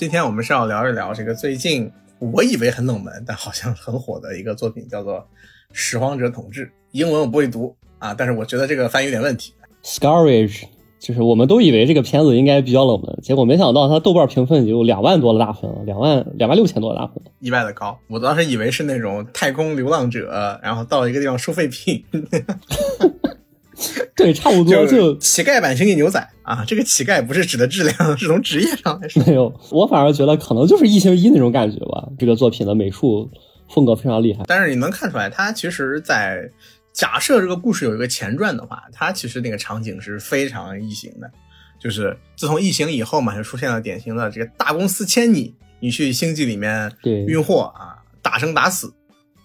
今天我们是要聊一聊这个最近我以为很冷门，但好像很火的一个作品，叫做《拾荒者统治》。英文我不会读啊，但是我觉得这个翻译有点问题。Scourge，就是我们都以为这个片子应该比较冷门，结果没想到它豆瓣评分有两万多的大分，两万两万六千多的大分，意外的高。我当时以为是那种太空流浪者，然后到一个地方收废品。对，差不多就乞丐版星际牛仔啊，这个乞丐不是指的质量，是从职业上来说。没有，我反而觉得可能就是异形一那种感觉吧。这个作品的美术风格非常厉害，但是你能看出来，它其实，在假设这个故事有一个前传的话，它其实那个场景是非常异形的。就是自从异形以后嘛，就出现了典型的这个大公司签你，你去星际里面运货啊，打生打死，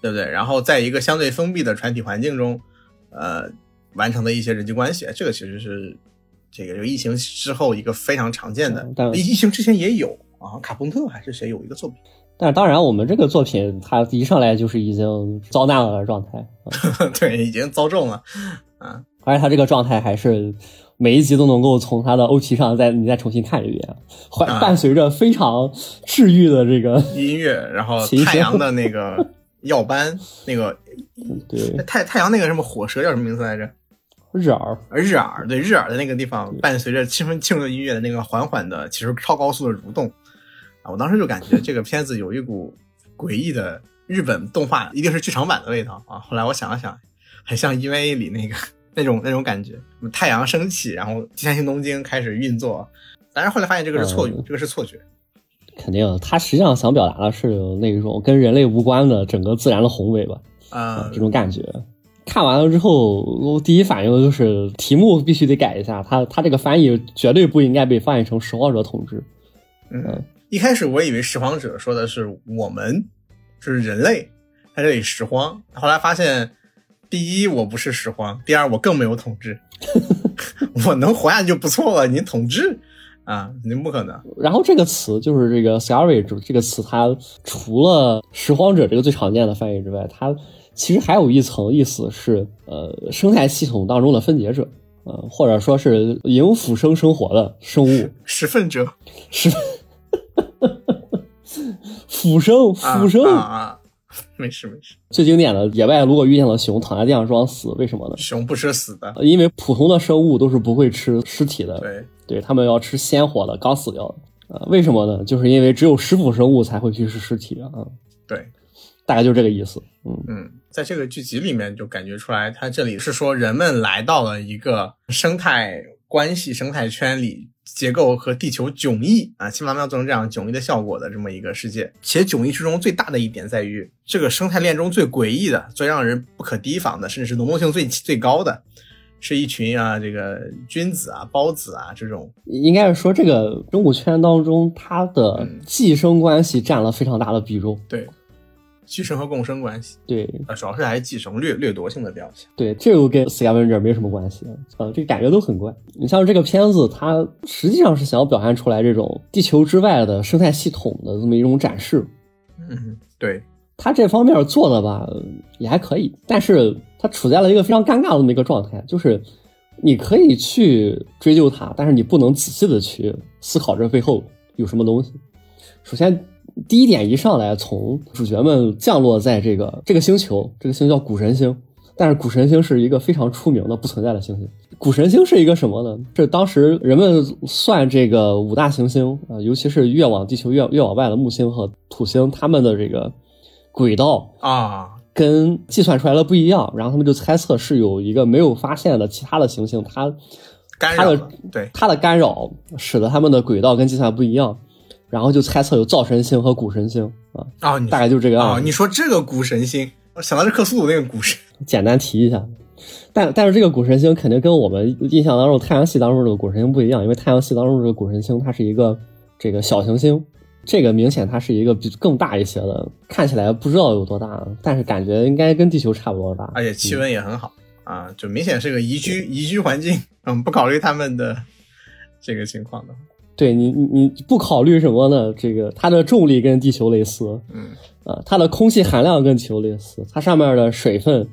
对不对？然后在一个相对封闭的船体环境中，呃。完成的一些人际关系，这个其实是这个疫情之后一个非常常见的。但疫情之前也有啊，卡朋特还是谁有一个作品。但是当然，我们这个作品它一上来就是已经遭难了的状态。对，已经遭重了。啊，而且它这个状态还是每一集都能够从它的 OP 上再你再重新看一遍，伴伴随着非常治愈的这个音乐，然后 太阳的那个耀斑，那个对太太阳那个什么火蛇叫什么名字来着？日耳，日耳对日耳的那个地方，伴随着气氛庆祝音乐的那个缓缓的，其实超高速的蠕动啊！我当时就感觉这个片子有一股诡异的日本动画，一定是剧场版的味道啊！后来我想了想，很像 EVA 里那个那种那种感觉，太阳升起，然后地下星东京开始运作，但是后来发现这个是错觉，这个是错觉。肯定，他实际上想表达的是那种跟人类无关的整个自然的宏伟吧？啊，这种感觉。看完了之后，我第一反应就是题目必须得改一下，他他这个翻译绝对不应该被翻译成“拾荒者统治”。嗯，一开始我以为“拾荒者”说的是我们，就是人类在这里拾荒。后来发现，第一我不是拾荒，第二我更没有统治，我能活下去就不错了。你统治啊，您不可能。然后这个词就是这个 “savage” 这个词，它除了“拾荒者”这个最常见的翻译之外，它。其实还有一层意思是，呃，生态系统当中的分解者，呃，或者说是营腐生生活的生物，食粪者，食 腐生，腐生。啊，没事没事。最经典的野外，如果遇见了熊，躺在地上装死，为什么呢？熊不吃死的，因为普通的生物都是不会吃尸体的，对，对他们要吃鲜活的，刚死掉的，啊，为什么呢？就是因为只有食腐生物才会去吃尸体啊，对，大概就这个意思，嗯。嗯。在这个剧集里面，就感觉出来，他这里是说人们来到了一个生态关系、生态圈里，结构和地球迥异啊，起码要做成这样迥异的效果的这么一个世界。且迥异之中最大的一点在于，这个生态链中最诡异的、最让人不可提防的，甚至是浓度性最最高的，是一群啊，这个君子啊、孢子啊这种。应该是说，这个生物圈当中，它的寄生关系占了非常大的比重。对。寄生和共生关系，对，呃，主要是还是寄生掠掠夺性的表现，对，这个跟 scavenger 没什么关系，呃，这个感觉都很怪。你像这个片子，它实际上是想要表现出来这种地球之外的生态系统的这么一种展示，嗯，对，它这方面做的吧也还可以，但是它处在了一个非常尴尬的这么一个状态，就是你可以去追究它，但是你不能仔细的去思考这背后有什么东西。首先。第一点一上来，从主角们降落在这个这个星球，这个星叫古神星，但是古神星是一个非常出名的不存在的星星。古神星是一个什么呢？是当时人们算这个五大行星啊，尤其是越往地球越越往外的木星和土星，他们的这个轨道啊，跟计算出来的不一样，然后他们就猜测是有一个没有发现的其他的行星，它干扰，对它的干扰使得他们的轨道跟计算不一样。然后就猜测有灶神星和谷神星啊啊，大概就这个样子。你说这个谷神星，我想到是克苏鲁那个谷神。简单提一下，但但是这个谷神星肯定跟我们印象当中太阳系当中这个谷神星不一样，因为太阳系当中这个谷神星它是一个这个小行星，这个明显它是一个比更大一些的，看起来不知道有多大，但是感觉应该跟地球差不多大，而且气温也很好啊，就明显是个宜居宜居环境。嗯，不考虑他们的这个情况的。对你，你你不考虑什么呢？这个它的重力跟地球类似，嗯，啊，它的空气含量跟地球类似，它上面的水分，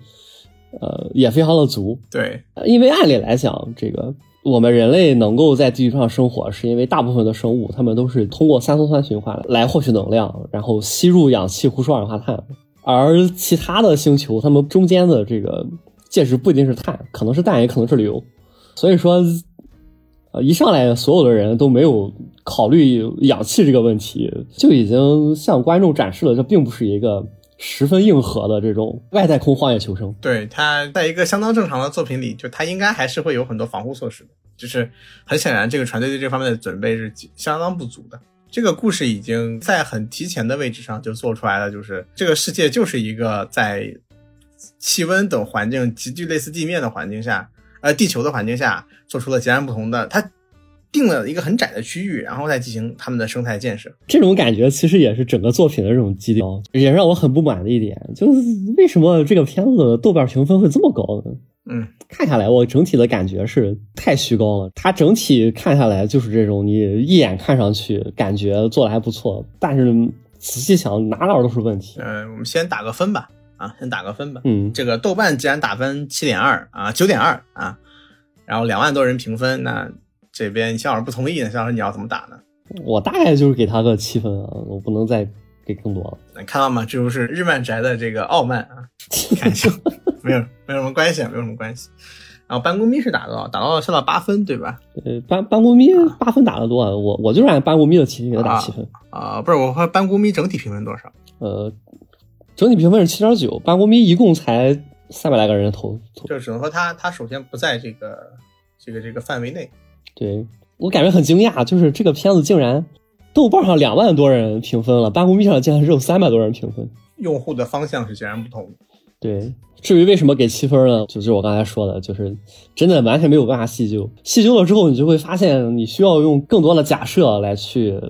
呃，也非常的足。对，因为按理来讲，这个我们人类能够在地球上生活，是因为大部分的生物它们都是通过三羧酸循环来获取能量，然后吸入氧气、呼出二氧化碳。而其他的星球，它们中间的这个介质不一定是碳，可能是氮，也可能是硫。所以说，呃，一上来所有的人都没有考虑氧气这个问题，就已经向观众展示了这并不是一个十分硬核的这种外太空荒野求生。对，他在一个相当正常的作品里，就他应该还是会有很多防护措施的。就是很显然，这个船队对这方面的准备是相当不足的。这个故事已经在很提前的位置上就做出来了，就是这个世界就是一个在气温等环境极具类似地面的环境下，呃，地球的环境下做出了截然不同的。它定了一个很窄的区域，然后再进行他们的生态建设。这种感觉其实也是整个作品的这种基调，也让我很不满的一点，就是为什么这个片子豆瓣评分会这么高呢？嗯，看下来我整体的感觉是太虚高了。它整体看下来就是这种，你一眼看上去感觉做的还不错，但是仔细想哪哪都是问题。嗯，我们先打个分吧，啊，先打个分吧。嗯，这个豆瓣既然打分七点二啊，九点二啊，然后两万多人评分，那这边肖老师不同意呢，肖老师你要怎么打呢？我大概就是给他个七分啊，我不能再给更多了。能看到吗？这就是日漫宅的这个傲慢啊，看一下。没有，没有什么关系，没有什么关系。然后班固咪是打到打到上到八分，对吧？呃，班班固咪八分打的多，啊我我就是按班固咪的七分给他打七分啊。不是，我和班固咪整体评分多少？呃，整体评分是七点九，班固咪一共才三百来个人投，就只能说他他首先不在这个这个这个范围内。对我感觉很惊讶，就是这个片子竟然豆瓣上两万多人评分了，班固咪上竟然只有三百多人评分，用户的方向是截然不同。对。至于为什么给七分呢？就是我刚才说的，就是真的完全没有办法细究。细究了之后，你就会发现你需要用更多的假设来去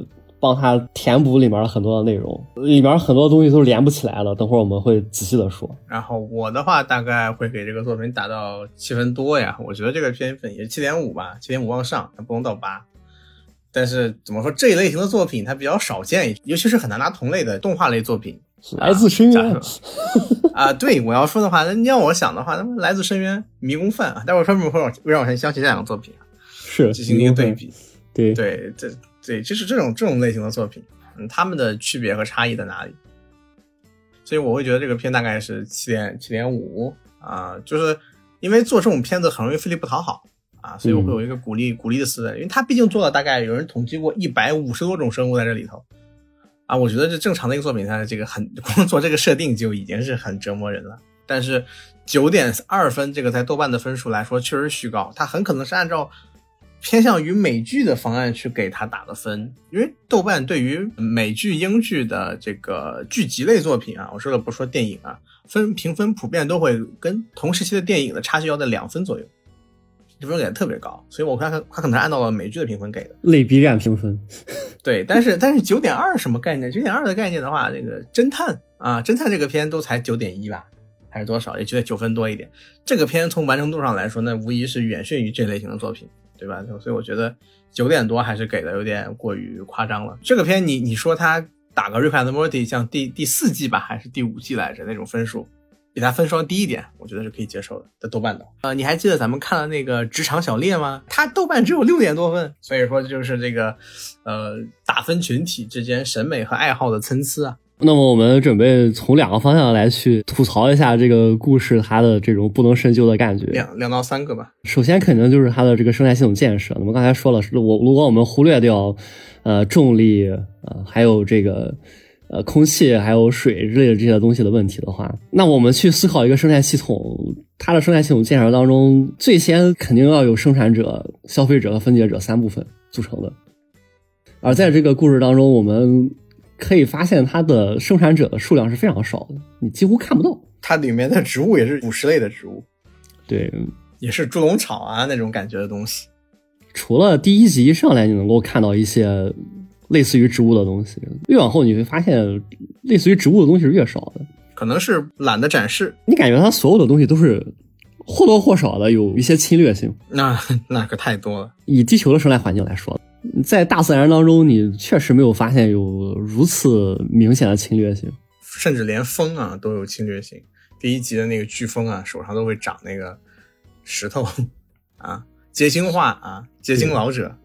帮他填补里面很多的内容，里面很多东西都是连不起来了。等会儿我们会仔细的说。然后我的话大概会给这个作品打到七分多呀，我觉得这个片分也七点五吧，七点五往上，它不能到八。但是怎么说这一类型的作品它比较少见，尤其是很难拿同类的动画类作品。来自深渊啊！对我要说的话，那你要我想的话，那么来自深渊、迷宫饭啊，待会儿专门会让会让我先想起这两个作品是进行一个对比。对对，这对就是这种这种类型的作品，嗯，他们的区别和差异在哪里？所以我会觉得这个片大概是七点七点五啊，就是因为做这种片子很容易费力不讨好啊，所以我会有一个鼓励鼓励的思维，因为他毕竟做了大概有人统计过一百五十多种生物在这里头。啊，我觉得这正常的一个作品，它的这个很 光做这个设定就已经是很折磨人了。但是九点二分这个在豆瓣的分数来说确实虚高，它很可能是按照偏向于美剧的方案去给它打的分。因为豆瓣对于美剧、英剧的这个剧集类作品啊，我说了不说电影啊，分评分普遍都会跟同时期的电影的差距要在两分左右。评分给的特别高，所以我看他他可能按照了美剧的评分给的，类 B 站评分。对，但是但是九点二什么概念？九点二的概念的话，这个侦探啊，侦探这个片都才九点一吧，还是多少？也就得九分多一点。这个片从完成度上来说，那无疑是远逊于这类型的作品，对吧？所以我觉得九点多还是给的有点过于夸张了。这个片你你说他打个《rip and Morty，》像第第四季吧，还是第五季来着那种分数？比它分双低一点，我觉得是可以接受的。在豆瓣的，呃，你还记得咱们看了那个《职场小猎》吗？它豆瓣只有六点多分，所以说就是这个，呃，打分群体之间审美和爱好的参差啊。那么我们准备从两个方向来去吐槽一下这个故事它的这种不能深究的感觉。两两到三个吧。首先肯定就是它的这个生态系统建设。那么刚才说了，我如果我们忽略掉，呃，重力，呃，还有这个。呃，空气还有水之类的这些东西的问题的话，那我们去思考一个生态系统，它的生态系统建设当中，最先肯定要有生产者、消费者和分解者三部分组成的。而在这个故事当中，我们可以发现它的生产者的数量是非常少的，你几乎看不到。它里面的植物也是腐食类的植物，对，也是猪笼草啊那种感觉的东西。除了第一集一上来你能够看到一些。类似于植物的东西，越往后你会发现，类似于植物的东西是越少的。可能是懒得展示，你感觉它所有的东西都是或多或少的有一些侵略性。那那可太多了。以地球的生态环境来说，在大自然当中，你确实没有发现有如此明显的侵略性，甚至连风啊都有侵略性。第一集的那个飓风啊，手上都会长那个石头啊。结晶化啊，结晶老者，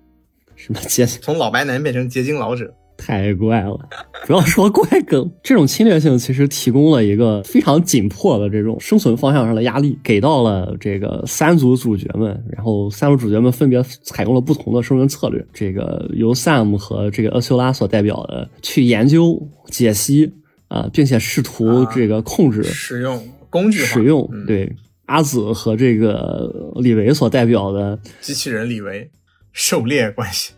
什么结从老白男变成结晶老者。太怪了，不要说怪梗，这种侵略性其实提供了一个非常紧迫的这种生存方向上的压力，给到了这个三组主角们，然后三组主角们分别采用了不同的生存策略。这个由 Sam 和这个阿修拉所代表的去研究、解析啊，并且试图这个控制、使用工具、使用。对阿紫和这个李维所代表的机器人李维狩猎关系。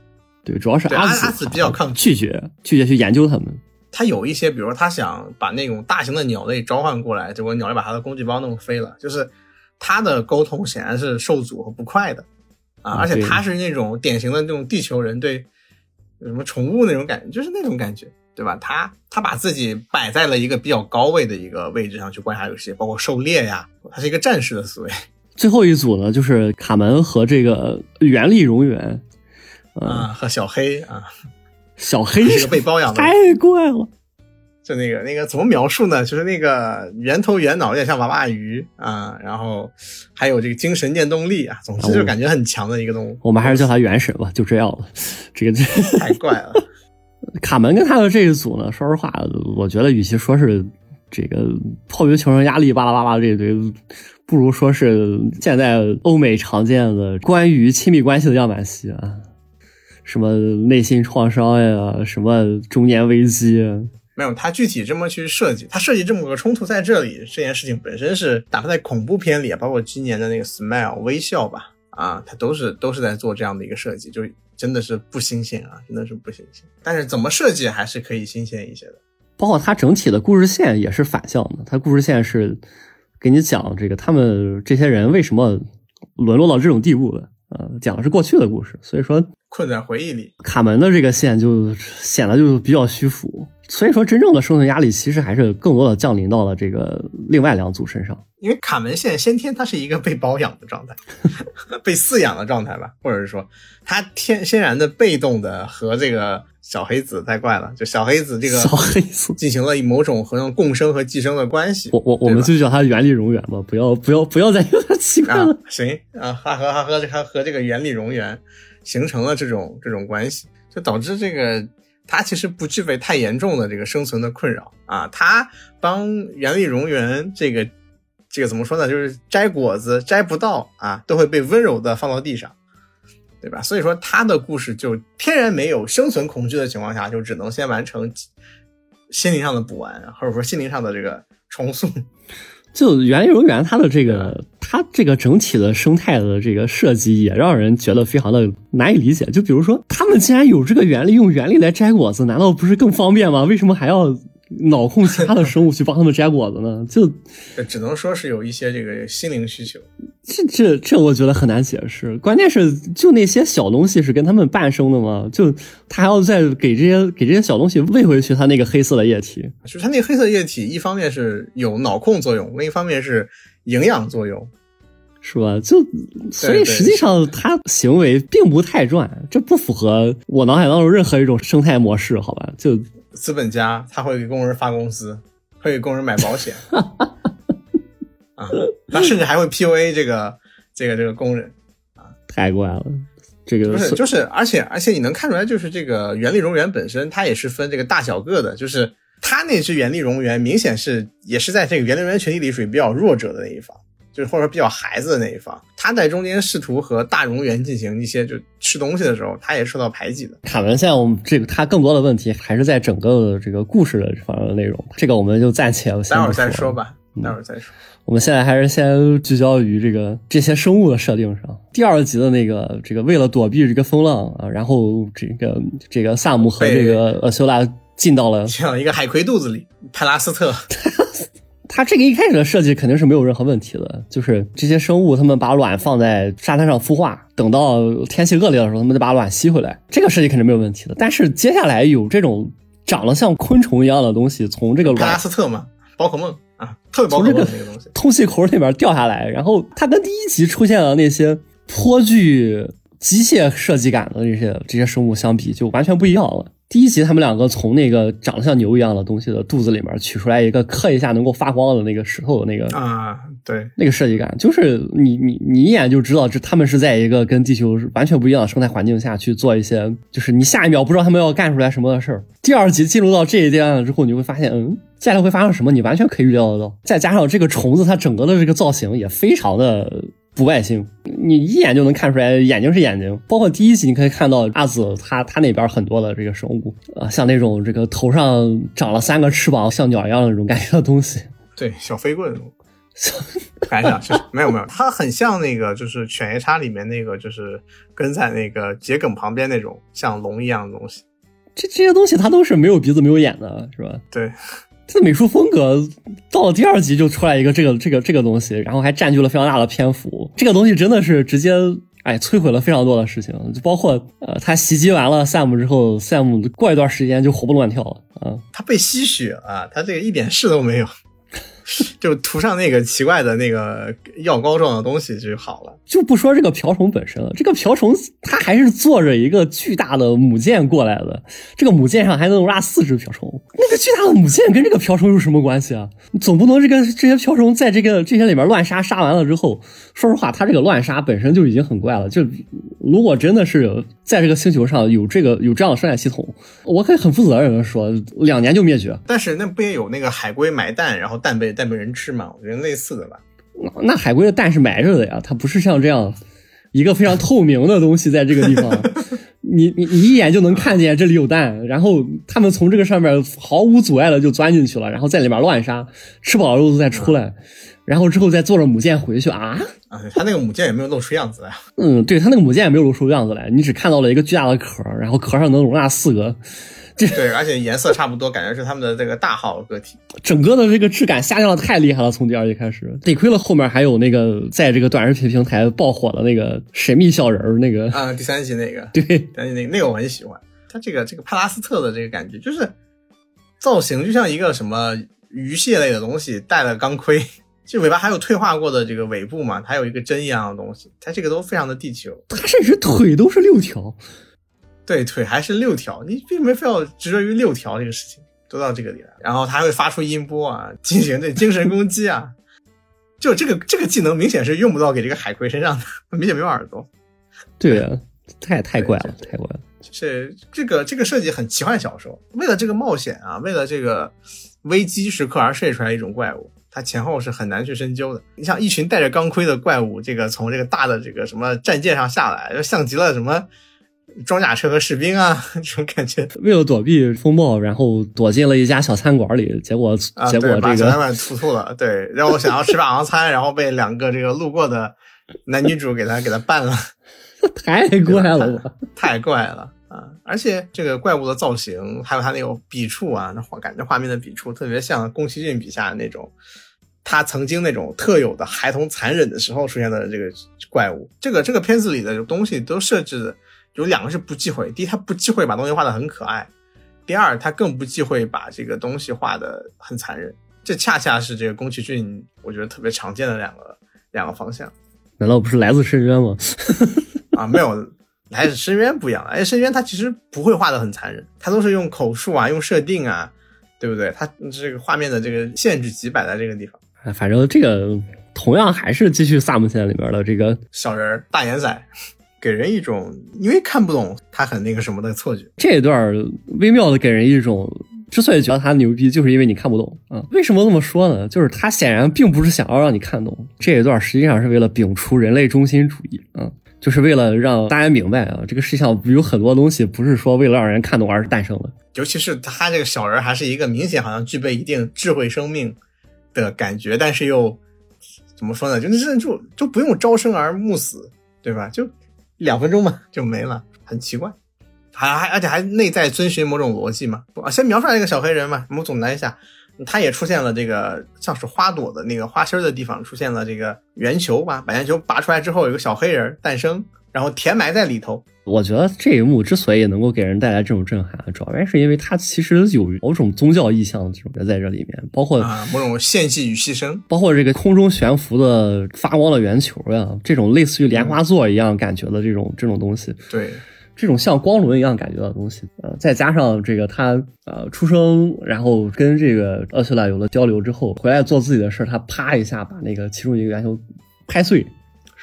对，主要是阿阿紫比较抗拒绝拒绝去研究他们。他有一些，比如说他想把那种大型的鸟类召唤过来，结果鸟类把他的工具包弄飞了。就是他的沟通显然是受阻和不快的啊，而且他是那种典型的那种地球人对什么宠物那种感觉，就是那种感觉，对吧？他他把自己摆在了一个比较高位的一个位置上去观察游戏，包括狩猎呀，他是一个战士的思维。最后一组呢，就是卡门和这个原力荣源。啊，和小黑啊，小黑是个被包养的，太怪了。就那个那个怎么描述呢？就是那个圆头圆脑，有点像娃娃鱼啊。然后还有这个精神念动力啊，总之就感觉很强的一个动物。我们还是叫它原神吧，就这样了。这个这太怪了。卡门跟他的这一组呢，说实话，我觉得与其说是这个迫于求生压力巴拉巴拉这一堆，不如说是现在欧美常见的关于亲密关系的样板戏啊。什么内心创伤呀，什么中年危机？没有，他具体这么去设计，他设计这么个冲突在这里，这件事情本身是，哪怕在恐怖片里，包括今年的那个 Smile 微笑吧，啊，他都是都是在做这样的一个设计，就真的是不新鲜啊，真的是不新鲜。但是怎么设计还是可以新鲜一些的。包括它整体的故事线也是反向的，它故事线是给你讲这个他们这些人为什么沦落到这种地步的。呃，讲的是过去的故事，所以说困在回忆里。卡门的这个线就显得就比较虚浮，所以说真正的生存压力其实还是更多的降临到了这个另外两组身上。因为卡门现在先天它是一个被包养的状态，被饲养的状态吧，或者是说他天天然的被动的和这个小黑子太怪了，就小黑子这个小黑子进行了某种和共生和寄生的关系。我我我们就叫他原力荣源吧，不要不要不要再有点奇怪了。行啊，他和他和他和这个原力荣源形成了这种这种关系，就导致这个他其实不具备太严重的这个生存的困扰啊。他帮原力荣源这个。这个怎么说呢？就是摘果子摘不到啊，都会被温柔的放到地上，对吧？所以说他的故事就天然没有生存恐惧的情况下，就只能先完成心灵上的补完，或者说心灵上的这个重塑。就原游园它的这个，它这个整体的生态的这个设计也让人觉得非常的难以理解。就比如说，他们既然有这个原力，用原力来摘果子，难道不是更方便吗？为什么还要？脑控其他的生物去帮他们摘果子呢？就只能说是有一些这个心灵需求。这这这，我觉得很难解释。关键是，就那些小东西是跟他们伴生的吗？就他还要再给这些给这些小东西喂回去他那个黑色的液体。就是他那个黑色液体，一方面是有脑控作用，另一方面是营养作用，是吧？就所以实际上他行为并不太转，这不符合我脑海当中任何一种生态模式，好吧？就。资本家他会给工人发工资，会给工人买保险，啊，他甚至还会 PUA 这个这个这个工人，啊，太怪了，这个不是就是，而且而且你能看出来，就是这个原力荣源本身，它也是分这个大小个的，就是它那只原力荣源明显是也是在这个原力荣源群体里属于比较弱者的那一方。就是或者说比较孩子的那一方，他在中间试图和大荣源进行一些就吃东西的时候，他也受到排挤的。卡文现在我们这个他更多的问题还是在整个这个故事的这方面的内容，这个我们就暂且待会儿再说吧，待会儿再说。我们现在还是先聚焦于这个这些生物的设定上。第二集的那个这个为了躲避这个风浪啊，然后这个这个萨姆和这个呃修拉进到了进了一个海葵肚子里，派拉斯特。它这个一开始的设计肯定是没有任何问题的，就是这些生物，它们把卵放在沙滩上孵化，等到天气恶劣的时候，它们再把卵吸回来，这个设计肯定没有问题的。但是接下来有这种长得像昆虫一样的东西从这个帕拉斯特嘛，宝可梦啊，特别宝可梦那个东西，通气口里边掉下来，然后它跟第一集出现的那些颇具机械设计感的这些这些生物相比，就完全不一样了。第一集他们两个从那个长得像牛一样的东西的肚子里面取出来一个刻一下能够发光的那个石头的那个啊，对，那个设计感，就是你你你一眼就知道这他们是在一个跟地球完全不一样的生态环境下去做一些，就是你下一秒不知道他们要干出来什么的事儿。第二集进入到这一阶段了之后，你会发现，嗯，接下来会发生什么，你完全可以预料得到。再加上这个虫子它整个的这个造型也非常的。不外星，你一眼就能看出来眼睛是眼睛。包括第一集你可以看到阿紫他他那边很多的这个生物啊，像那种这个头上长了三个翅膀像鸟一样的那种感觉的东西。对，小飞棍，感想是没有没有，它很像那个就是犬夜叉里面那个就是跟在那个桔梗旁边那种像龙一样的东西。这这些东西它都是没有鼻子没有眼的，是吧？对。这美术风格到了第二集就出来一个这个这个这个东西，然后还占据了非常大的篇幅。这个东西真的是直接哎摧毁了非常多的事情，就包括呃他袭击完了 Sam 之后，Sam 过一段时间就活蹦乱跳了啊。他被吸血啊，他这个一点事都没有。就涂上那个奇怪的那个药膏状的东西就好了。就不说这个瓢虫本身了，这个瓢虫它还是坐着一个巨大的母舰过来的，这个母舰上还能容纳四只瓢虫。那个巨大的母舰跟这个瓢虫有什么关系啊？总不能这个这些瓢虫在这个这些里面乱杀，杀完了之后，说实话，它这个乱杀本身就已经很怪了。就如果真的是在这个星球上有这个有这样的生态系统，我可以很负责任的说，两年就灭绝。但是那不也有那个海龟埋蛋，然后蛋被。蛋被人吃嘛？我觉得类似的吧。那海龟的蛋是埋着的呀，它不是像这样一个非常透明的东西在这个地方，你你你一眼就能看见这里有蛋，然后他们从这个上面毫无阻碍的就钻进去了，然后在里面乱杀，吃饱了肉再出来，然后之后再坐着母舰回去啊？啊，他那个母舰也没有露出样子来。嗯，对他那个母舰也没有露出样子来，你只看到了一个巨大的壳，然后壳上能容纳四个。对，而且颜色差不多，感觉是他们的这个大号个体。整个的这个质感下降的太厉害了，从第二季开始，得亏了后面还有那个在这个短视频平台爆火的那个神秘小人儿那个啊，第三季那个，对，第三季那个那个我很喜欢。他这个这个帕拉斯特的这个感觉，就是造型就像一个什么鱼蟹类的东西，戴了钢盔，就尾巴还有退化过的这个尾部嘛，还有一个针一样的东西，它这个都非常的地球。它甚至腿都是六条。对，腿还是六条，你并没非要执着于六条这个事情，都到这个里来。然后他还会发出音波啊，进行这精神攻击啊。就这个这个技能明显是用不到给这个海葵身上的，明显没有耳朵。对啊，太太怪了，太怪了。是这个这个设计很奇幻小说，为了这个冒险啊，为了这个危机时刻而设计出来一种怪物，它前后是很难去深究的。你像一群带着钢盔的怪物，这个从这个大的这个什么战舰上下来，就像极了什么。装甲车和士兵啊，这种感觉。为了躲避风暴，然后躲进了一家小餐馆里，结果结果这个小餐馆突突了。对，然后想要吃霸王餐，然后被两个这个路过的男女主给他给他办了，太怪了，太怪了啊！而且这个怪物的造型，还有他那种笔触啊，那画感觉画面的笔触特别像宫崎骏笔下的那种，他曾经那种特有的孩童残忍的时候出现的这个怪物。这个这个片子里的东西都设置。有两个是不忌讳，第一，他不忌讳把东西画的很可爱；第二，他更不忌讳把这个东西画的很残忍。这恰恰是这个宫崎骏我觉得特别常见的两个两个方向。难道不是来自深渊吗？啊，没有，来自深渊不一样。哎，深渊他其实不会画的很残忍，他都是用口述啊，用设定啊，对不对？他这个画面的这个限制级摆在这个地方。哎，反正这个同样还是继续萨姆线里边的这个小人大眼仔。给人一种因为看不懂他很那个什么的错觉。这一段微妙的给人一种，之所以觉得他牛逼，就是因为你看不懂啊。为什么这么说呢？就是他显然并不是想要让你看懂这一段，实际上是为了摒除人类中心主义啊，就是为了让大家明白啊，这个世界上有很多东西不是说为了让人看懂而诞生的。尤其是他这个小人还是一个明显好像具备一定智慧生命的感觉，但是又怎么说呢？就是就就不用朝生而暮死，对吧？就。两分钟嘛就没了，很奇怪，还还而且还内在遵循某种逻辑嘛。啊，先描出来一个小黑人嘛，我们总结一下，他也出现了这个像是花朵的那个花心的地方出现了这个圆球吧，把圆球拔出来之后有个小黑人诞生，然后填埋在里头。我觉得这一幕之所以能够给人带来这种震撼，主要原因是因为它其实有某种宗教意象这种在这里面，包括啊某种献祭与牺牲，包括这个空中悬浮的发光的圆球呀，这种类似于莲花座一样感觉的这种这种东西。对，这种像光轮一样感觉的东西，呃，再加上这个他呃出生，然后跟这个厄修拉有了交流之后，回来做自己的事儿，他啪一下把那个其中一个圆球拍碎，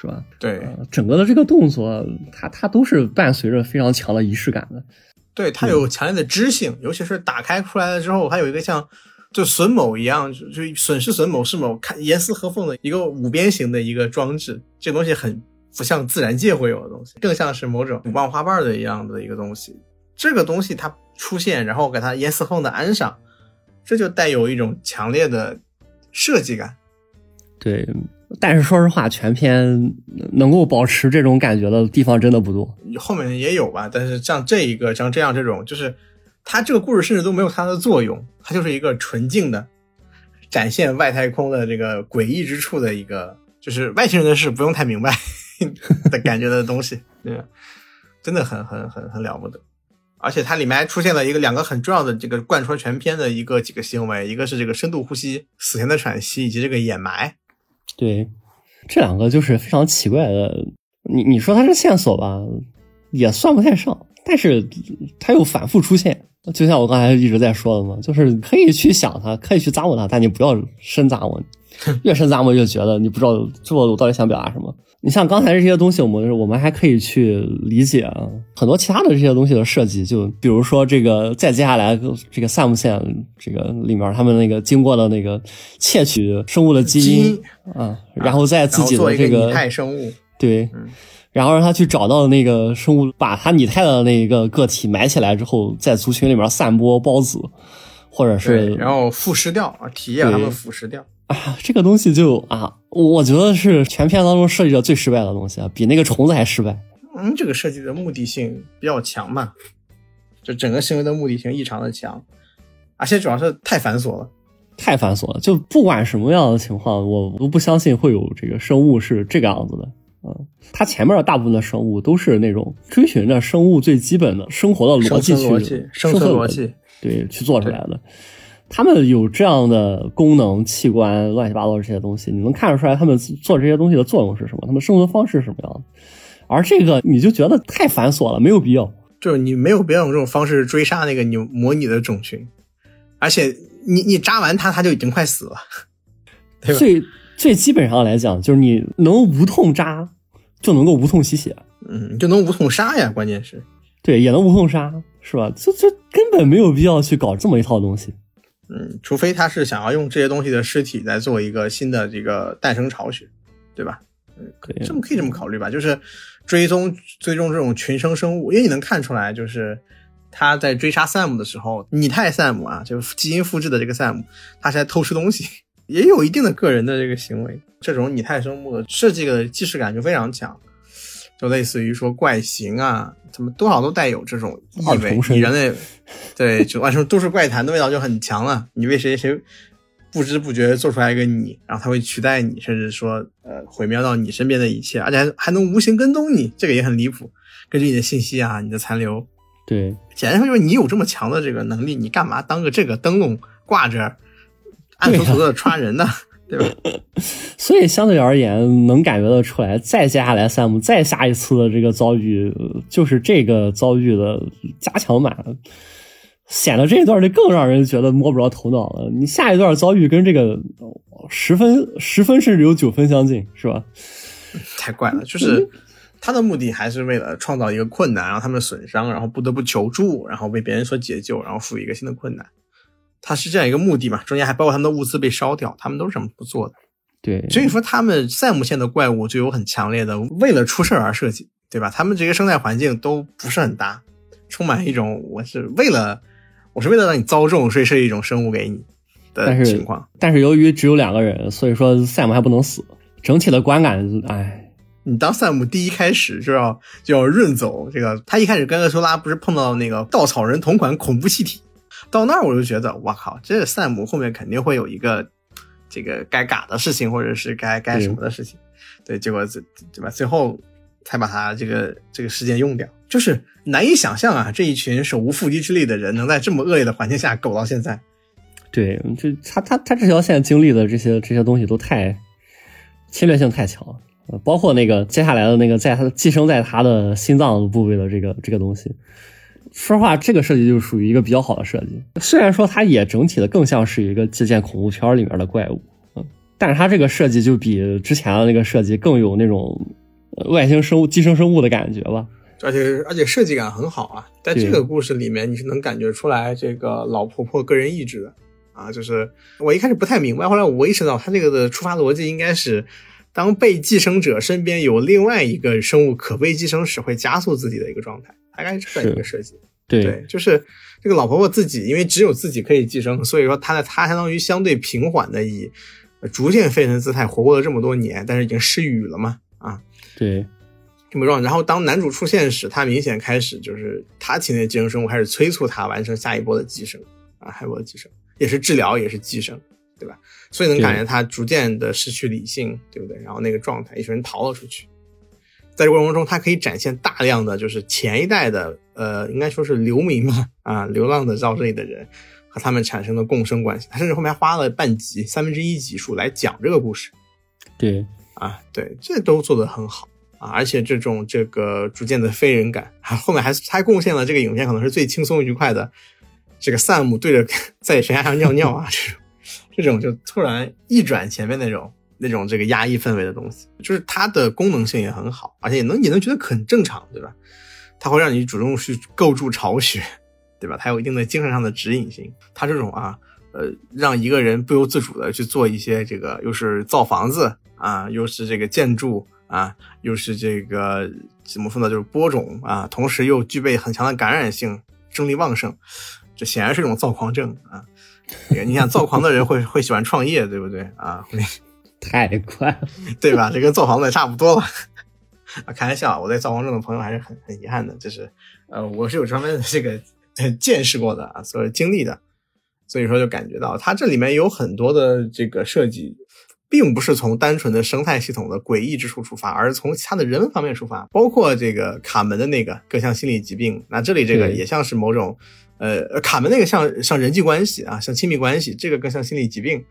是吧？对，呃，整个的这个动作，它它都是伴随着非常强的仪式感的。对，它有强烈的知性，尤其是打开出来了之后，还有一个像就榫卯一样，就就榫是榫，卯是卯，看严丝合缝的一个五边形的一个装置，这东西很。不像自然界会有的东西，更像是某种五瓣花瓣的一样的一个东西。这个东西它出现，然后给它严丝合缝的安上，这就带有一种强烈的设计感。对，但是说实话，全片能够保持这种感觉的地方真的不多。后面也有吧，但是像这一个，像这样这种，就是它这个故事甚至都没有它的作用，它就是一个纯净的展现外太空的这个诡异之处的一个，就是外星人的事不用太明白。的感觉的东西，对，真的很很很很了不得。而且它里面还出现了一个两个很重要的这个贯穿全篇的一个几个行为，一个是这个深度呼吸、死前的喘息，以及这个掩埋。对，这两个就是非常奇怪的。你你说它是线索吧，也算不太上，但是它又反复出现。就像我刚才一直在说的嘛，就是可以去想它，可以去咂摸它，但你不要深咂摸，越深咂摸越觉得你不知道这我到底想表达什么。你像刚才这些东西，我们我们还可以去理解啊，很多其他的这些东西的设计，就比如说这个，再接下来这个萨姆线这个里面，他们那个经过了那个窃取生物的基因啊，然后在自己的这个拟态生物对，然后让他去找到那个生物，把他拟态的那个个体埋起来之后，在族群里面散播孢子，或者是然后腐蚀掉啊，体液他们腐蚀掉。啊，这个东西就啊，我觉得是全片当中设计的最失败的东西啊，比那个虫子还失败。嗯，这个设计的目的性比较强嘛，就整个行为的目的性异常的强，而且主要是太繁琐了，太繁琐了。就不管什么样的情况，我都不相信会有这个生物是这个样子的。嗯，它前面的大部分的生物都是那种追寻着生物最基本的生活的逻辑去生存逻辑，对，去做出来的。他们有这样的功能、器官、乱七八糟这些东西，你能看得出来他们做这些东西的作用是什么？他们生存方式是什么样的？而这个你就觉得太繁琐了，没有必要。就是你没有必要用这种方式追杀那个你模拟的种群，而且你你扎完它，它就已经快死了。最最基本上来讲，就是你能无痛扎，就能够无痛吸血。嗯，就能无痛杀呀，关键是，对，也能无痛杀，是吧？就就根本没有必要去搞这么一套东西。嗯，除非他是想要用这些东西的尸体来做一个新的这个诞生巢穴，对吧？嗯，可以这么可以这么考虑吧？就是追踪追踪这种群生生物，因为你能看出来，就是他在追杀 Sam 的时候，拟态 Sam 啊，就是基因复制的这个 Sam，，他是在偷吃东西，也有一定的个人的这个行为。这种拟态生物的设计的既视感就非常强，就类似于说怪形啊。怎么多少都带有这种意味？你人类对，就完全都市怪谈的味道就很强了。你为谁谁不知不觉做出来一个你，然后他会取代你，甚至说呃毁灭到你身边的一切，而且还还能无形跟踪你，这个也很离谱。根据你的信息啊，你的残留，对，简单说就是你有这么强的这个能力，你干嘛当个这个灯笼挂着，暗搓搓的抓人呢？对吧？所以相对而言，能感觉得出来，再接下来三幕，再下一次的这个遭遇，就是这个遭遇的加强版，显得这一段就更让人觉得摸不着头脑了。你下一段遭遇跟这个十分、十分甚至有九分相近，是吧？太怪了，就是他的目的还是为了创造一个困难，让他们损伤，然后不得不求助，然后被别人所解救，然后赋予一个新的困难。他是这样一个目的嘛？中间还包括他们的物资被烧掉，他们都是这么不做的。对，所以说他们赛姆县的怪物就有很强烈的为了出事而设计，对吧？他们这些生态环境都不是很搭，充满一种我是为了我是为了让你遭重，所以设计一种生物给你的情况。但是由于只有两个人，所以说赛姆还不能死。整体的观感，哎，你当赛姆第一开始就要就要润走这个，他一开始跟厄修拉不是碰到那个稻草人同款恐怖气体。到那儿我就觉得，哇靠，这赛姆后面肯定会有一个这个该嘎的事情，或者是该该什么的事情。对，结果这对吧？最后才把他这个这个事件用掉，就是难以想象啊！这一群手无缚鸡之力的人，能在这么恶劣的环境下苟到现在。对，就他他他这条线经历的这些这些东西都太侵略性太强了。呃包括那个接下来的那个在他寄生在他的心脏部位的这个这个东西。说实话，这个设计就属于一个比较好的设计。虽然说它也整体的更像是一个借鉴恐怖片里面的怪物，嗯，但是它这个设计就比之前的那个设计更有那种呃外星生物、寄生生物的感觉吧。而且而且设计感很好啊，在这个故事里面，你是能感觉出来这个老婆婆个人意志的啊。就是我一开始不太明白，后来我意识到，它这个的出发逻辑应该是，当被寄生者身边有另外一个生物可被寄生时，会加速自己的一个状态，大概是这样一个设计。对对，就是这个老婆婆自己，因为只有自己可以寄生，所以说她的她相当于相对平缓的以逐渐沸腾的姿态活过了这么多年，但是已经失语了嘛啊。对。这么状，然后当男主出现时，他明显开始就是他体内寄生生物开始催促他完成下一波的寄生啊，下一波的寄生也是治疗，也是寄生，对吧？所以能感觉他逐渐的失去理性，对不对？然后那个状态，一群人逃了出去，在这过程中，他可以展现大量的就是前一代的呃，应该说是流民吧啊，流浪的到这里的人和他们产生的共生关系。他甚至后面花了半集三分之一集数来讲这个故事，对啊，对，这都做得很好。啊，而且这种这个逐渐的非人感，后面还还贡献了这个影片可能是最轻松愉快的，这个萨姆对着 在悬崖上尿尿啊，这种这种就突然一转前面那种那种这个压抑氛围的东西，就是它的功能性也很好，而且也能也能觉得很正常，对吧？它会让你主动去构筑巢穴，对吧？它有一定的精神上的指引性。它这种啊，呃，让一个人不由自主的去做一些这个，又是造房子啊，又是这个建筑。啊，又是这个怎么说呢？就是播种啊，同时又具备很强的感染性，精力旺盛，这显然是一种躁狂症啊！你想，躁狂的人会会喜欢创业，对不对啊？会太快了，对吧？这跟造房子也差不多了 啊！开玩笑，我对造房证的朋友还是很很遗憾的，就是呃，我是有专门的这个 见识过的啊，所以经历的，所以说就感觉到它这里面有很多的这个设计。并不是从单纯的生态系统的诡异之处出发，而是从其他的人文方面出发，包括这个卡门的那个更像心理疾病。那这里这个也像是某种，呃，卡门那个像像人际关系啊，像亲密关系，这个更像心理疾病，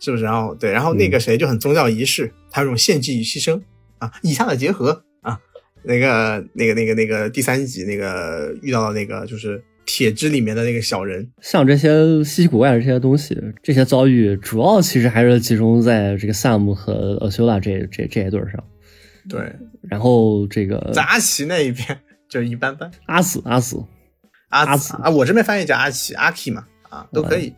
是不是？然后对，然后那个谁就很宗教仪式，他有种献祭与牺牲啊，以下的结合啊，那个那个那个那个第三集那个遇到的那个就是。铁枝里面的那个小人，像这些稀奇古怪的这些东西，这些遭遇，主要其实还是集中在这个萨姆和阿修拉这这这一对上。对，然后这个在阿奇那一边就一般般。阿紫，阿紫，阿紫啊，我这边翻译叫阿奇，阿 K 嘛，啊，都可以。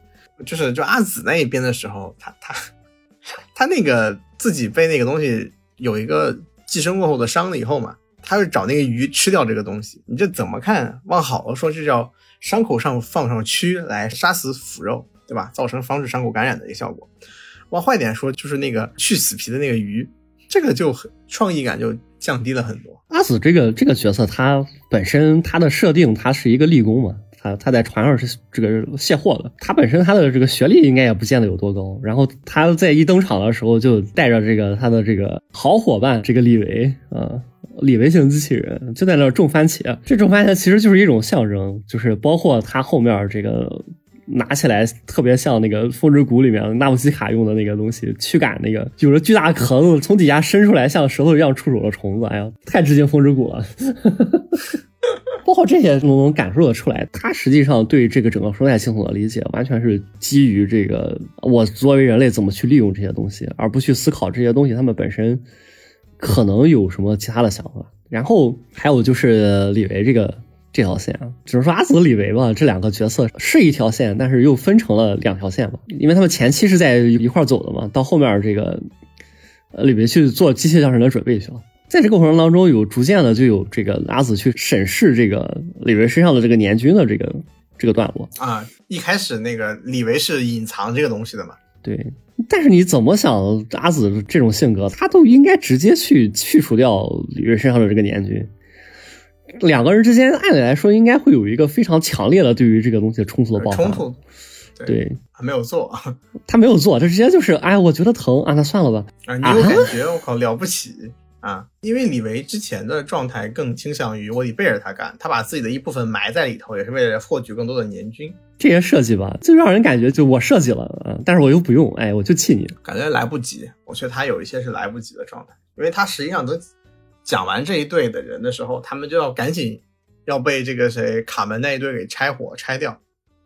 就是就阿紫那一边的时候，他他 他那个自己被那个东西有一个寄生过后的伤了以后嘛。他是找那个鱼吃掉这个东西，你这怎么看？往好了说，这叫伤口上放上蛆来杀死腐肉，对吧？造成防止伤口感染的一个效果。往坏点说，就是那个去死皮的那个鱼，这个就很创意感就降低了很多。阿紫这个这个角色，他本身他的设定，他是一个立功嘛，他他在船上是这个卸货的，他本身他的这个学历应该也不见得有多高。然后他在一登场的时候，就带着这个他的这个好伙伴这个李维啊。李维型机器人就在那种番茄，这种番茄其实就是一种象征，就是包括他后面这个拿起来特别像那个风之谷里面纳布西卡用的那个东西驱赶那个有着巨大壳子从底下伸出来像舌头一样触手的虫子，哎呀，太致敬风之谷了。包括这些都能感受得出来，他实际上对这个整个生态系统的理解完全是基于这个我作为人类怎么去利用这些东西，而不去思考这些东西他们本身。可能有什么其他的想法，然后还有就是李维这个这条线啊，只能说阿紫李维吧，这两个角色是一条线，但是又分成了两条线嘛，因为他们前期是在一块走的嘛，到后面这个李维去做机械降神的准备去了，在这个过程当中有逐渐的就有这个阿紫去审视这个李维身上的这个年菌的这个这个段落啊，一开始那个李维是隐藏这个东西的嘛，对。但是你怎么想，阿紫这种性格，他都应该直接去去除掉李瑞身上的这个年菌。两个人之间按理来说应该会有一个非常强烈的对于这个东西冲突的爆发。冲突，对，他没有做，他没有做，他直接就是，哎，我觉得疼啊，那算了吧。啊，你有感觉，我靠，了不起。啊，因为李维之前的状态更倾向于我得背着他干，他把自己的一部分埋在里头，也是为了获取更多的年均。这些设计吧，就让人感觉就我设计了，啊，但是我又不用，哎，我就气你，感觉来不及。我觉得他有一些是来不及的状态，因为他实际上都讲完这一队的人的时候，他们就要赶紧要被这个谁卡门那一队给拆伙拆掉。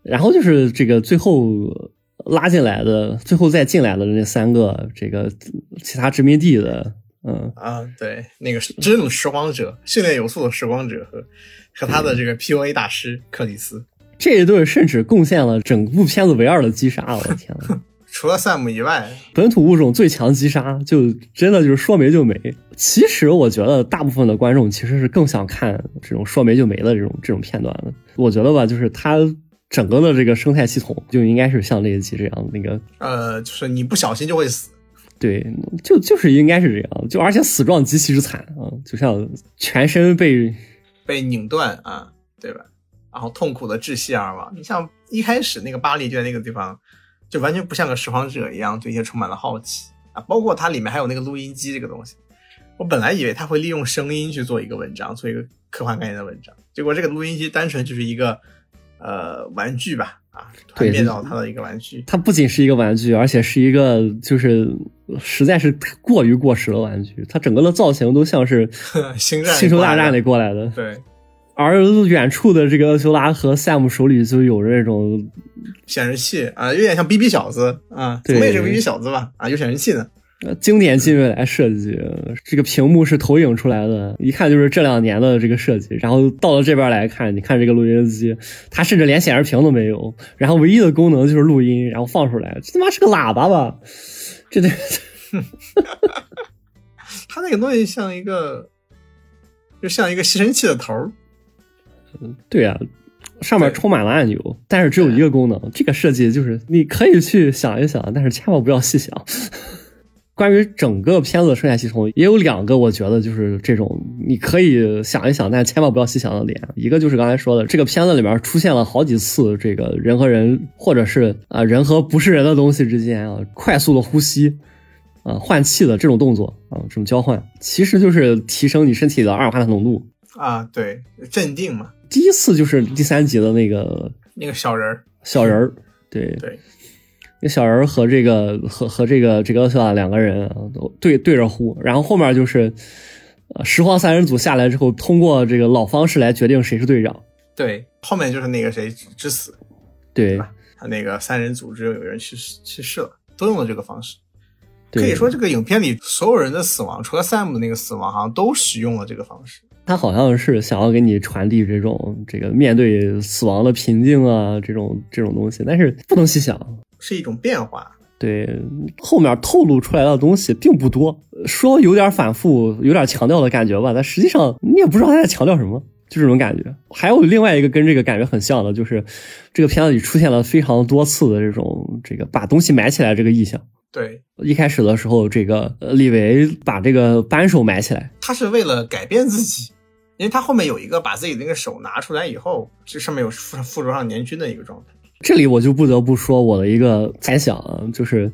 然后就是这个最后拉进来的，最后再进来的那三个这个其他殖民地的。嗯啊，对，那个真正拾荒者，训练有素的拾荒者和和他的这个 P U A 大师克里斯这一对，甚至贡献了整部片子唯二的击杀。我的天呐，除了赛姆以外，本土物种最强击杀，就真的就是说没就没。其实我觉得大部分的观众其实是更想看这种说没就没的这种这种片段的。我觉得吧，就是它整个的这个生态系统就应该是像这一集这样那个，呃，就是你不小心就会死。对，就就是应该是这样，就而且死状极其之惨啊，就像全身被被拧断啊，对吧？然后痛苦的窒息而亡。你像一开始那个巴黎就在那个地方，就完全不像个拾荒者一样，对一些充满了好奇啊。包括它里面还有那个录音机这个东西，我本来以为他会利用声音去做一个文章，做一个科幻概念的文章，结果这个录音机单纯就是一个呃玩具吧。啊，对，变到他的一个玩具，它不仅是一个玩具，而且是一个就是实在是过于过时的玩具。它整个的造型都像是 星战、星球大战里过来的。对，而远处的这个厄修拉和 Sam 手里就有着那种显示器啊，有点像 BB 小子啊，对，也是 BB 小子吧？啊，有显示器的。经典近未来设计，这个屏幕是投影出来的，一看就是这两年的这个设计。然后到了这边来看，你看这个录音机，它甚至连显示屏都没有，然后唯一的功能就是录音，然后放出来，这他妈是个喇叭吧？这这，它那个东西像一个，就像一个吸尘器的头儿。嗯，对呀，上面充满了按钮，但是只有一个功能。这个设计就是你可以去想一想，但是千万不要细想。关于整个片子的生态系统，也有两个我觉得就是这种你可以想一想，但千万不要细想的点。一个就是刚才说的，这个片子里面出现了好几次这个人和人，或者是啊人和不是人的东西之间啊快速的呼吸，啊换气的这种动作啊这种交换，其实就是提升你身体的二氧化碳浓度啊，对，镇定嘛。第一次就是第三集的那个那个小人儿，小人儿，对对。那小人和这个和和这个这个小两个人都对对着呼，然后后面就是呃拾荒三人组下来之后，通过这个老方式来决定谁是队长。对，后面就是那个谁之死，对吧？他那个三人组织有人去世去世了，都用了这个方式。可以说这个影片里所有人的死亡，除了 Sam 的那个死亡，好像都使用了这个方式。他好像是想要给你传递这种这个面对死亡的平静啊，这种这种东西，但是不能细想。是一种变化，对后面透露出来的东西并不多，说有点反复，有点强调的感觉吧，但实际上你也不知道他在强调什么，就这种感觉。还有另外一个跟这个感觉很像的，就是这个片子里出现了非常多次的这种这个把东西埋起来这个意象。对，一开始的时候，这个李维把这个扳手埋起来，他是为了改变自己，因为他后面有一个把自己那个手拿出来以后，这上面有附附着上年菌的一个状态。这里我就不得不说我的一个猜想啊，就是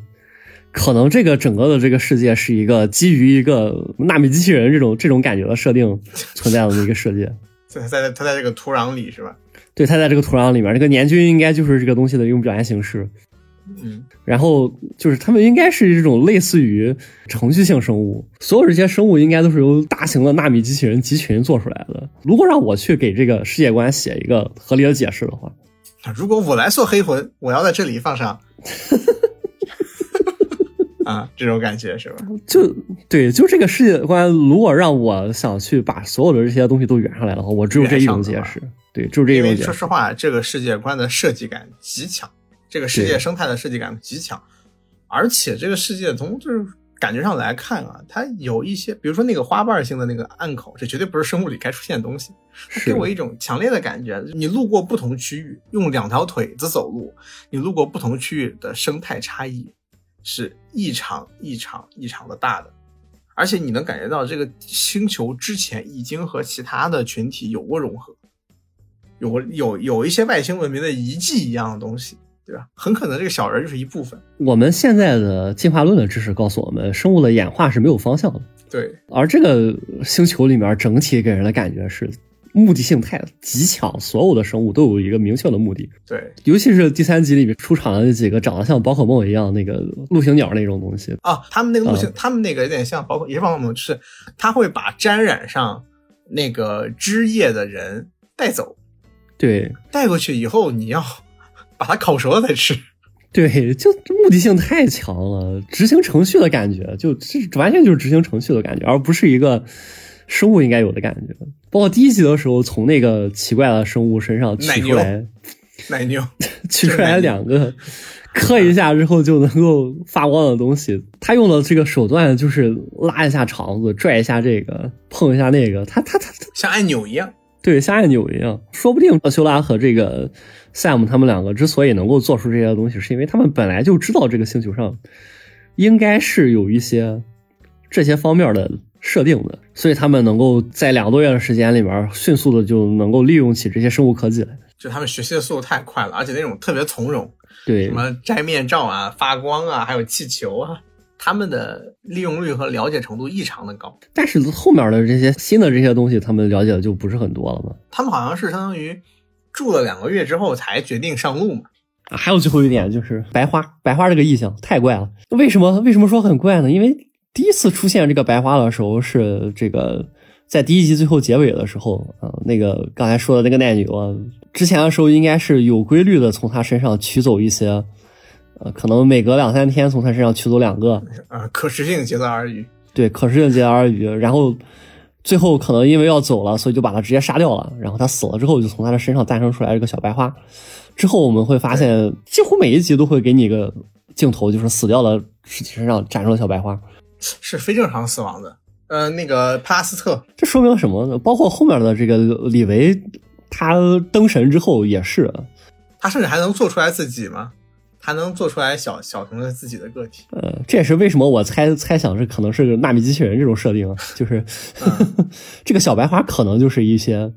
可能这个整个的这个世界是一个基于一个纳米机器人这种这种感觉的设定存在的一个世界。在在它在这个土壤里是吧？对，它在这个土壤里面，这个年菌应该就是这个东西的一种表现形式。嗯，然后就是他们应该是这种类似于程序性生物，所有这些生物应该都是由大型的纳米机器人集群做出来的。如果让我去给这个世界观写一个合理的解释的话。如果我来做黑魂，我要在这里放上，啊，这种感觉是吧？就对，就这个世界观，如果让我想去把所有的这些东西都圆上来的话，我只有这一种解释。对，只有这一种解释。说实话，这个世界观的设计感极强，这个世界生态的设计感极强，而且这个世界从就是。感觉上来看啊，它有一些，比如说那个花瓣性的那个暗口，这绝对不是生物里该出现的东西。它给我一种强烈的感觉，你路过不同区域，用两条腿子走路，你路过不同区域的生态差异是异常异常异常的大的，而且你能感觉到这个星球之前已经和其他的群体有过融合，有有有一些外星文明的遗迹一样的东西对吧？很可能这个小人就是一部分。我们现在的进化论的知识告诉我们，生物的演化是没有方向的。对，而这个星球里面整体给人的感觉是目的性太极强，所有的生物都有一个明确的目的。对，尤其是第三集里面出场的那几个长得像宝可梦一样那个陆行鸟那种东西啊，他们那个陆行，他们那个有点像宝可，也是宝可梦，就是他会把沾染上那个汁液的人带走。对，带过去以后，你要把它烤熟了再吃。对，就目的性太强了，执行程序的感觉，就这完全就是执行程序的感觉，而不是一个生物应该有的感觉。包括第一集的时候，从那个奇怪的生物身上取出来，奶牛 取出来两个，磕一下之后就能够发光的东西。他用的这个手段就是拉一下肠子，拽一下这个，碰一下那个，他他他像按钮一样。对，像按钮一样，说不定修拉和这个 Sam 他们两个之所以能够做出这些东西，是因为他们本来就知道这个星球上应该是有一些这些方面的设定的，所以他们能够在两个多月的时间里边，迅速的就能够利用起这些生物科技来。就他们学习的速度太快了，而且那种特别从容，对，什么摘面罩啊、发光啊，还有气球啊。他们的利用率和了解程度异常的高，但是后面的这些新的这些东西，他们了解的就不是很多了嘛。他们好像是相当于住了两个月之后才决定上路嘛。还有最后一点就是白花，白花这个意象太怪了。为什么？为什么说很怪呢？因为第一次出现这个白花的时候是这个在第一集最后结尾的时候啊，那个刚才说的那个奈女啊，之前的时候应该是有规律的从她身上取走一些。呃，可能每隔两三天从她身上取走两个，啊，可食性竭泽而渔。对，可食性竭泽而语。然后最后可能因为要走了，所以就把他直接杀掉了。然后他死了之后，就从他的身上诞生出来这个小白花。之后我们会发现，几乎每一集都会给你一个镜头，就是死掉的尸体身上长出了小白花，是非正常死亡的。呃，那个帕拉斯特，这说明什么呢？包括后面的这个李维，他登神之后也是，他甚至还能做出来自己吗？还能做出来小小熊的自己的个体，呃，这也是为什么我猜猜想是可能是纳米机器人这种设定，就是 这个小白花可能就是一些，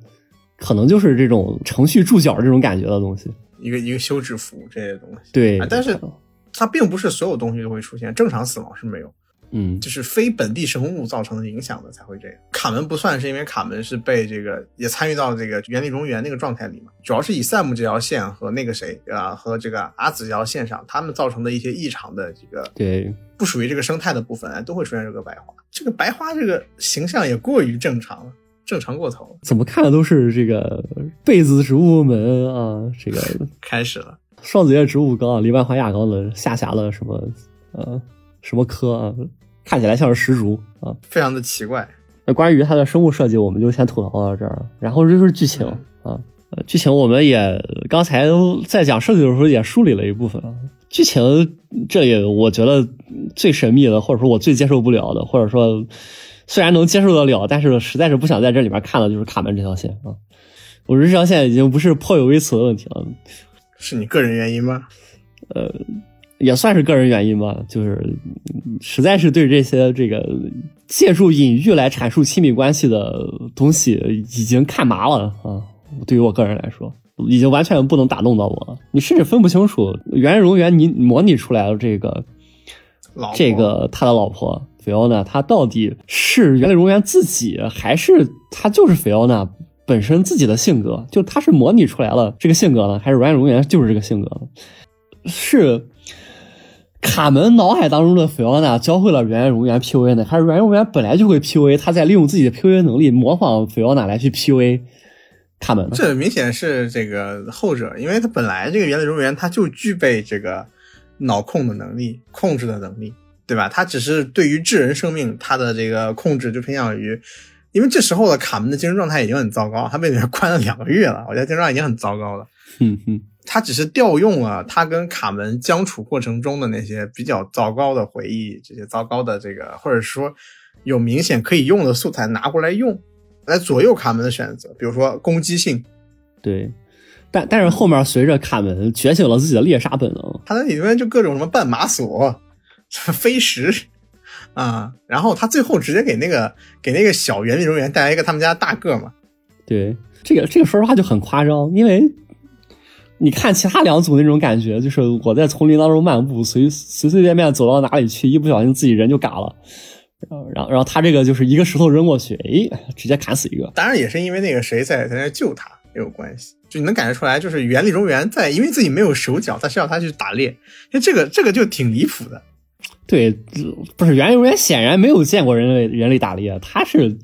可能就是这种程序注脚这种感觉的东西，一个一个休止符这些东西，对，但是它并不是所有东西都会出现，正常死亡是没有。嗯，就是非本地生物造成的影响的才会这样。卡门不算是因为卡门是被这个也参与到这个原力熔岩那个状态里嘛，主要是以赛姆这条线和那个谁啊和这个阿紫这条线上，他们造成的一些异常的这个对不属于这个生态的部分，都会出现这个白花。这个白花这个形象也过于正常了，正常过头。怎么看的都是这个被子植物们啊，这个 开始了。双子叶植物纲、黎万花亚纲的下辖了什么呃什么科啊？看起来像是石竹啊，非常的奇怪。那关于它的生物设计，我们就先吐槽到这儿。然后就是剧情啊，剧情我们也刚才在讲设计的时候也梳理了一部分。剧情这里我觉得最神秘的，或者说我最接受不了的，或者说虽然能接受得了，但是实在是不想在这里面看的，就是卡门这条线啊。我这条线已经不是颇有微词的问题了，是你个人原因吗？呃。也算是个人原因吧，就是实在是对这些这个借助隐喻来阐述亲密关系的东西已经看麻了啊！对于我个人来说，已经完全不能打动到我了。你甚至分不清楚袁荣元你模拟出来的这个这个他的老婆菲奥娜，他到底是袁荣元自己，还是他就是菲奥娜本身自己的性格？就他是模拟出来了这个性格呢，还是袁荣元就是这个性格？是？卡门脑海当中的菲奥娜教会了原荣元 PUA 呢，还是原荣元本来就会 PUA？他在利用自己的 PUA 能力模仿菲奥娜来去 PUA 卡门呢？这明显是这个后者，因为他本来这个原力荣元他就具备这个脑控的能力、控制的能力，对吧？他只是对于智人生命，他的这个控制就偏向于，因为这时候的卡门的精神状态已经很糟糕，他被里面关了两个月了，我觉得精神状态已经很糟糕了。嗯嗯。他只是调用了他跟卡门相处过程中的那些比较糟糕的回忆，这些糟糕的这个，或者说有明显可以用的素材拿过来用，来左右卡门的选择，比如说攻击性。对，但但是后面随着卡门觉醒了自己的猎杀本能，他在里面就各种什么绊马索、飞石啊，然后他最后直接给那个给那个小原力人员带来一个他们家大个嘛。对，这个这个说实话就很夸张，因为。你看其他两组那种感觉，就是我在丛林当中漫步，随随随便便走到哪里去，一不小心自己人就嘎了。然后，然后他这个就是一个石头扔过去，哎，直接砍死一个。当然也是因为那个谁在在那救他也有关系，就你能感觉出来，就是原力中原在，因为自己没有手脚，他需要他去打猎，那这个这个就挺离谱的。对，不是原力中原显然没有见过人类人类打猎，他是。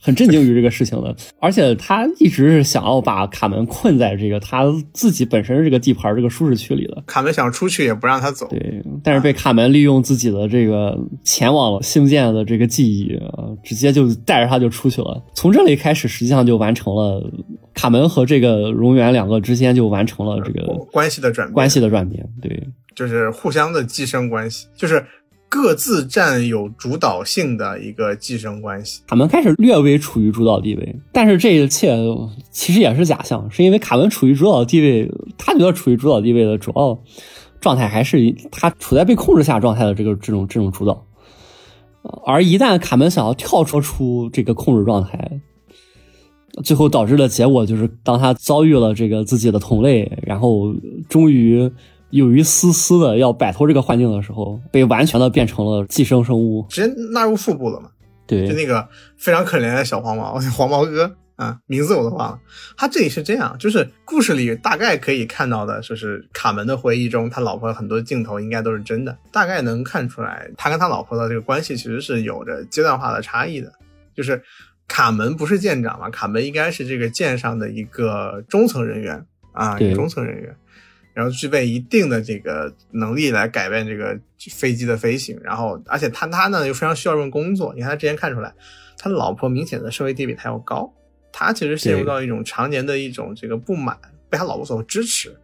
很震惊于这个事情的，而且他一直是想要把卡门困在这个他自己本身这个地盘这个舒适区里的。卡门想出去也不让他走，对，但是被卡门利用自己的这个前往星舰的这个记忆啊，直接就带着他就出去了。从这里开始，实际上就完成了卡门和这个荣源两个之间就完成了这个关系的转变，关系的转变，对，就是互相的寄生关系，就是。各自占有主导性的一个寄生关系，卡门开始略微处于主导地位，但是这一切其实也是假象，是因为卡门处于主导地位，他觉得处于主导地位的主要状态还是他处在被控制下状态的这个这种这种主导，而一旦卡门想要跳脱出这个控制状态，最后导致的结果就是当他遭遇了这个自己的同类，然后终于。有一丝丝的要摆脱这个幻境的时候，被完全的变成了寄生生物，直接纳入腹部了嘛？对，就那个非常可怜的小黄毛，黄毛哥啊，名字我都忘了。他这里是这样，就是故事里大概可以看到的，就是卡门的回忆中，他老婆很多镜头应该都是真的，大概能看出来，他跟他老婆的这个关系其实是有着阶段化的差异的。就是卡门不是舰长嘛？卡门应该是这个舰上的一个中层人员啊，中层人员。然后具备一定的这个能力来改变这个飞机的飞行，然后而且他他呢又非常需要这份工作。你看他之前看出来，他的老婆明显的社会地位比他要高，他其实陷入到一种常年的一种这个不满，被他老婆所支持，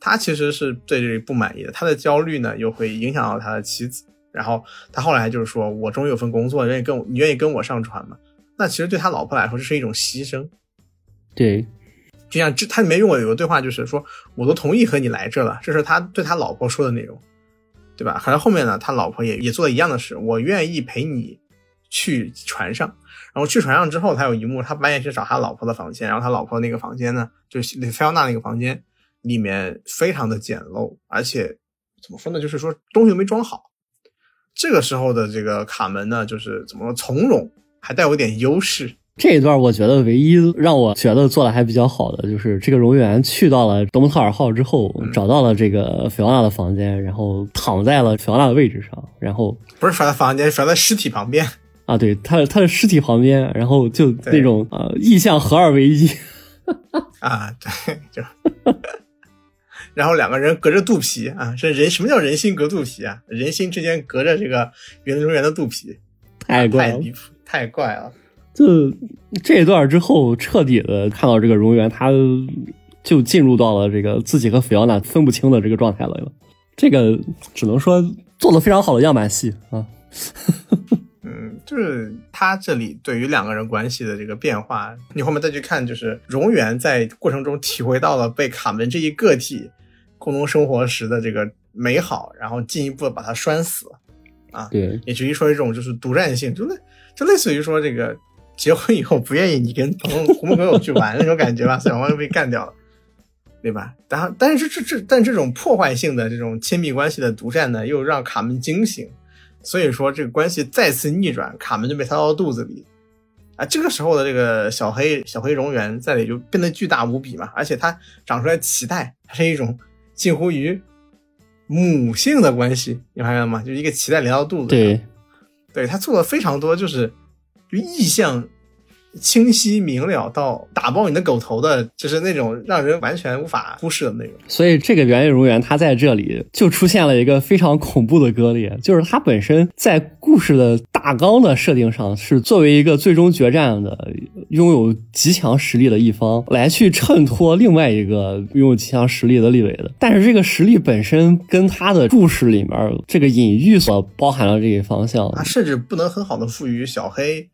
他其实是对这里不满意的。他的焦虑呢又会影响到他的妻子，然后他后来就是说我终于有份工作，愿意跟我你愿意跟我上船吗？那其实对他老婆来说这是一种牺牲，对。就像这，他里面用过有个对话，就是说，我都同意和你来这了，这是他对他老婆说的内容，对吧？好像后面呢，他老婆也也做了一样的事，我愿意陪你去船上。然后去船上之后，他有一幕，他半夜去找他老婆的房间，然后他老婆那个房间呢，就是菲奥娜那个房间里面非常的简陋，而且怎么说呢，就是说东西都没装好。这个时候的这个卡门呢，就是怎么说，从容，还带有点优势。这一段我觉得唯一让我觉得做的还比较好的，就是这个荣源去到了德蒙特尔号之后，找到了这个菲奥娜的房间，然后躺在了菲奥娜的位置上，然后不是放在房间，放在尸体旁边。啊，对，他他的尸体旁边，然后就那种呃意象合二为一。啊，对，就 然后两个人隔着肚皮啊，这人什么叫人心隔肚皮啊？人心之间隔着这个元荣源的肚皮，太怪了，太怪了。就这一段之后，彻底的看到这个荣源，他就进入到了这个自己和菲奥娜分不清的这个状态了。这个只能说做的非常好的样板戏啊。嗯，就是他这里对于两个人关系的这个变化，你后面再去看，就是荣源在过程中体会到了被卡门这一个体共同生活时的这个美好，然后进一步的把他拴死啊。对，也至于说一种就是独占性，就类就类似于说这个。结婚以后不愿意你跟朋友、朋友去玩那种感觉吧，小黄又被干掉了，对吧？然后，但是这这但这种破坏性的这种亲密关系的独占呢，又让卡门惊醒，所以说这个关系再次逆转，卡门就被掏到肚子里啊。这个时候的这个小黑小黑蝾螈在里就变得巨大无比嘛，而且它长出来脐带，它是一种近乎于母性的关系，你发现了吗？就一个脐带连到肚子，对，对，他做了非常多，就是。意象清晰明了到打爆你的狗头的，就是那种让人完全无法忽视的内容。所以这个原野荣源它在这里就出现了一个非常恐怖的割裂，就是它本身在故事的大纲的设定上是作为一个最终决战的拥有极强实力的一方来去衬托另外一个拥有极强实力的立伟的，但是这个实力本身跟他的故事里面这个隐喻所包含的这一方向，它甚至不能很好的赋予小黑。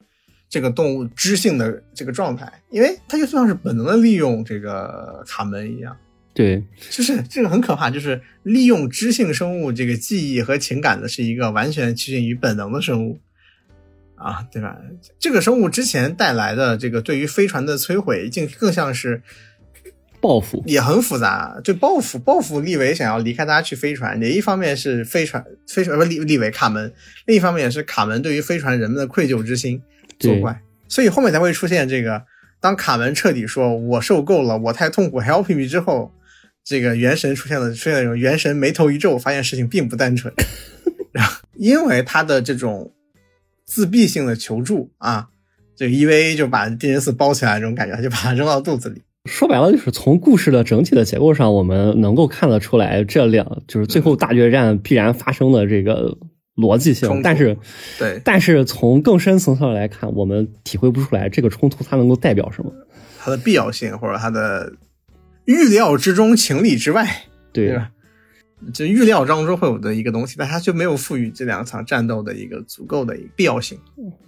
这个动物知性的这个状态，因为它就像是本能的利用这个卡门一样，对，就是这个很可怕，就是利用知性生物这个记忆和情感的是一个完全趋近于本能的生物啊，对吧？这个生物之前带来的这个对于飞船的摧毁，竟更像是报复也很复杂。就报复，报复利维想要离开大家去飞船，也一方面是飞船飞船不利利维卡门，另一方面也是卡门对于飞船人们的愧疚之心作怪，所以后面才会出现这个。当卡门彻底说“我受够了，我太痛苦，Help me” 之后，这个元神出现了，出现那种元神眉头一皱，发现事情并不单纯。然后，因为他的这种自闭性的求助啊，这个 EVA 就把狄仁斯包起来，这种感觉，他就把它扔到肚子里。说白了，就是从故事的整体的结构上，我们能够看得出来，这两就是最后大决战必然发生的这个。逻辑性，但是，对，但是从更深层次上来看，我们体会不出来这个冲突它能够代表什么，它的必要性或者它的预料之中、情理之外，对吧？就预料当中会有的一个东西，但它就没有赋予这两场战斗的一个足够的必要性。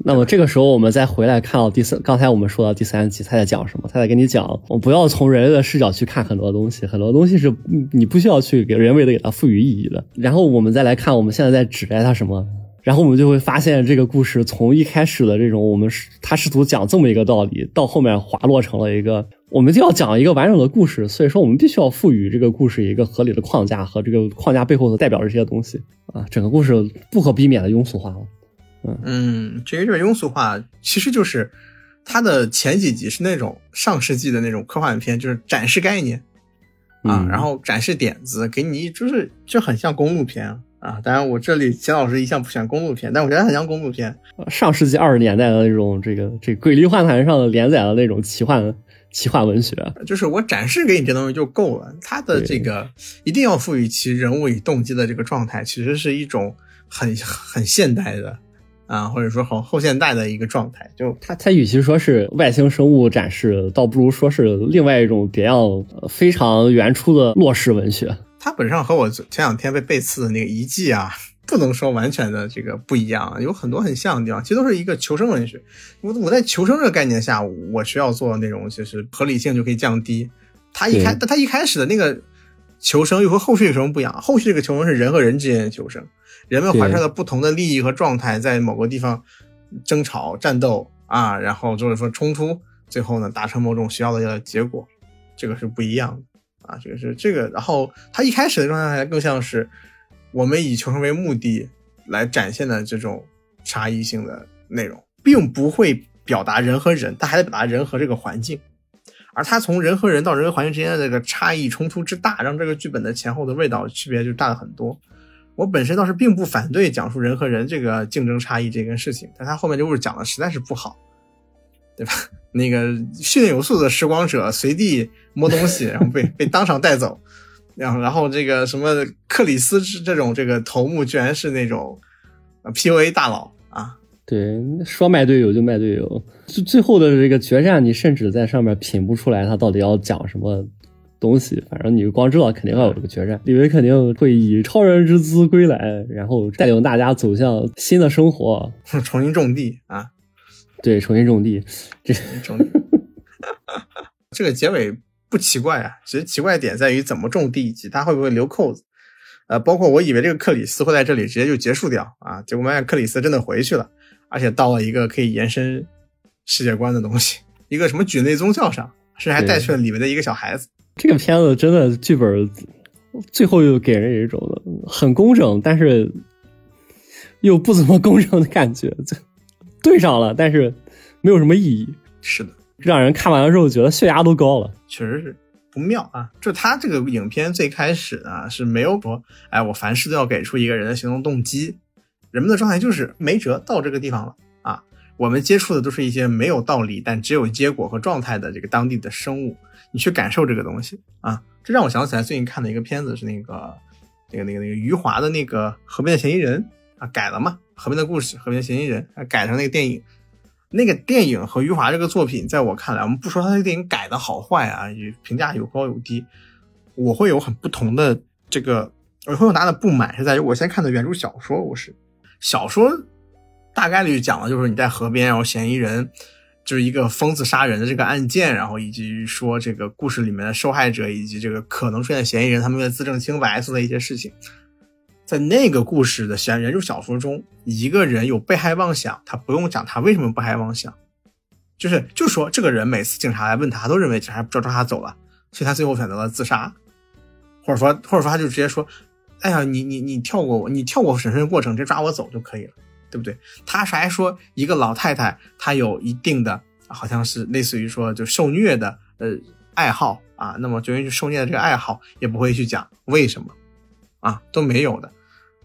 那么这个时候，我们再回来看到第三，刚才我们说到第三集，他在讲什么？他在跟你讲，我不要从人类的视角去看很多东西，很多东西是你不需要去给人为的给它赋予意义的。然后我们再来看，我们现在在指代它什么？然后我们就会发现，这个故事从一开始的这种我们是他试图讲这么一个道理，到后面滑落成了一个，我们就要讲一个完整的故事。所以说，我们必须要赋予这个故事一个合理的框架和这个框架背后所代表的这些东西啊，整个故事不可避免的庸俗化了。嗯嗯，至于这个庸俗化，其实就是它的前几集是那种上世纪的那种科幻片，就是展示概念啊，然后展示点子，给你就是就很像公路片。啊，当然我这里钱老师一向不喜欢公路片，但我觉得很像公路片。上世纪二十年代的那种这个这鬼力幻谈上连载的那种奇幻奇幻文学，就是我展示给你这东西就够了。它的这个一定要赋予其人物与动机的这个状态，其实是一种很很现代的啊，或者说很后现代的一个状态。就它它与其说是外星生物展示，倒不如说是另外一种别样非常原初的洛氏文学。它本身和我前两天被背刺的那个遗迹啊，不能说完全的这个不一样，有很多很像的地方。其实都是一个求生文学。我我在求生这个概念下，我需要做那种就是合理性就可以降低。他一开，但他一开始的那个求生又和后续有什么不一样？后续这个求生是人和人之间的求生，人们怀揣着不同的利益和状态，在某个地方争吵、战斗啊，然后就是说冲突，最后呢达成某种需要的结果，这个是不一样的。啊，这个是这个，然后他一开始的状态还更像是我们以求生为目的来展现的这种差异性的内容，并不会表达人和人，他还得表达人和这个环境。而他从人和人到人和环境之间的这个差异冲突之大，让这个剧本的前后的味道区别就大了很多。我本身倒是并不反对讲述人和人这个竞争差异这件事情，但他后面这故事讲的实在是不好。对吧？那个训练有素的时光者随地摸东西，然后被被当场带走，然后然后这个什么克里斯这种这个头目，居然是那种 PUA 大佬啊！对，说卖队友就卖队友，最最后的这个决战，你甚至在上面品不出来他到底要讲什么东西，反正你光知道肯定要有这个决战，李维肯定会以超人之姿归来，然后带领大家走向新的生活，重新种地啊！对，重新种地，这种地，这个结尾不奇怪啊。其实奇怪点在于怎么种第一集他会不会留扣子。呃，包括我以为这个克里斯会在这里直接就结束掉啊，结果发现克里斯真的回去了，而且到了一个可以延伸世界观的东西，一个什么举内宗教上，甚至还带去了里面的一个小孩子。这个片子真的剧本最后又给人一种很工整，但是又不怎么工整的感觉。对上了，但是没有什么意义。是的，让人看完了之后觉得血压都高了，确实是不妙啊。就他这个影片最开始呢是没有说，哎，我凡事都要给出一个人的行动动机。人们的状态就是没辙，到这个地方了啊。我们接触的都是一些没有道理，但只有结果和状态的这个当地的生物。你去感受这个东西啊，这让我想起来最近看的一个片子是那个那个那个那个余华的那个《河边的嫌疑人》啊，改了嘛。河边的故事，河边的嫌疑人，改成那个电影，那个电影和余华这个作品，在我看来，我们不说他这个电影改的好坏啊，评价有高有低，我会有很不同的这个，我会有大的不满，是在于我先看的原著小说，我是小说大概率讲的就是你在河边，然后嫌疑人就是一个疯子杀人的这个案件，然后以及说这个故事里面的受害者以及这个可能出现的嫌疑人，他们为了自证清白做的一些事情。在那个故事的原原著小说中，一个人有被害妄想，他不用讲他为什么被害妄想，就是就说这个人每次警察来问他，都认为警察不知道抓他走了，所以他最后选择了自杀，或者说或者说他就直接说，哎呀，你你你跳过我，你跳过审讯过程，直接抓我走就可以了，对不对？他还说一个老太太，她有一定的好像是类似于说就受虐的呃爱好啊，那么就因为受虐的这个爱好也不会去讲为什么啊都没有的。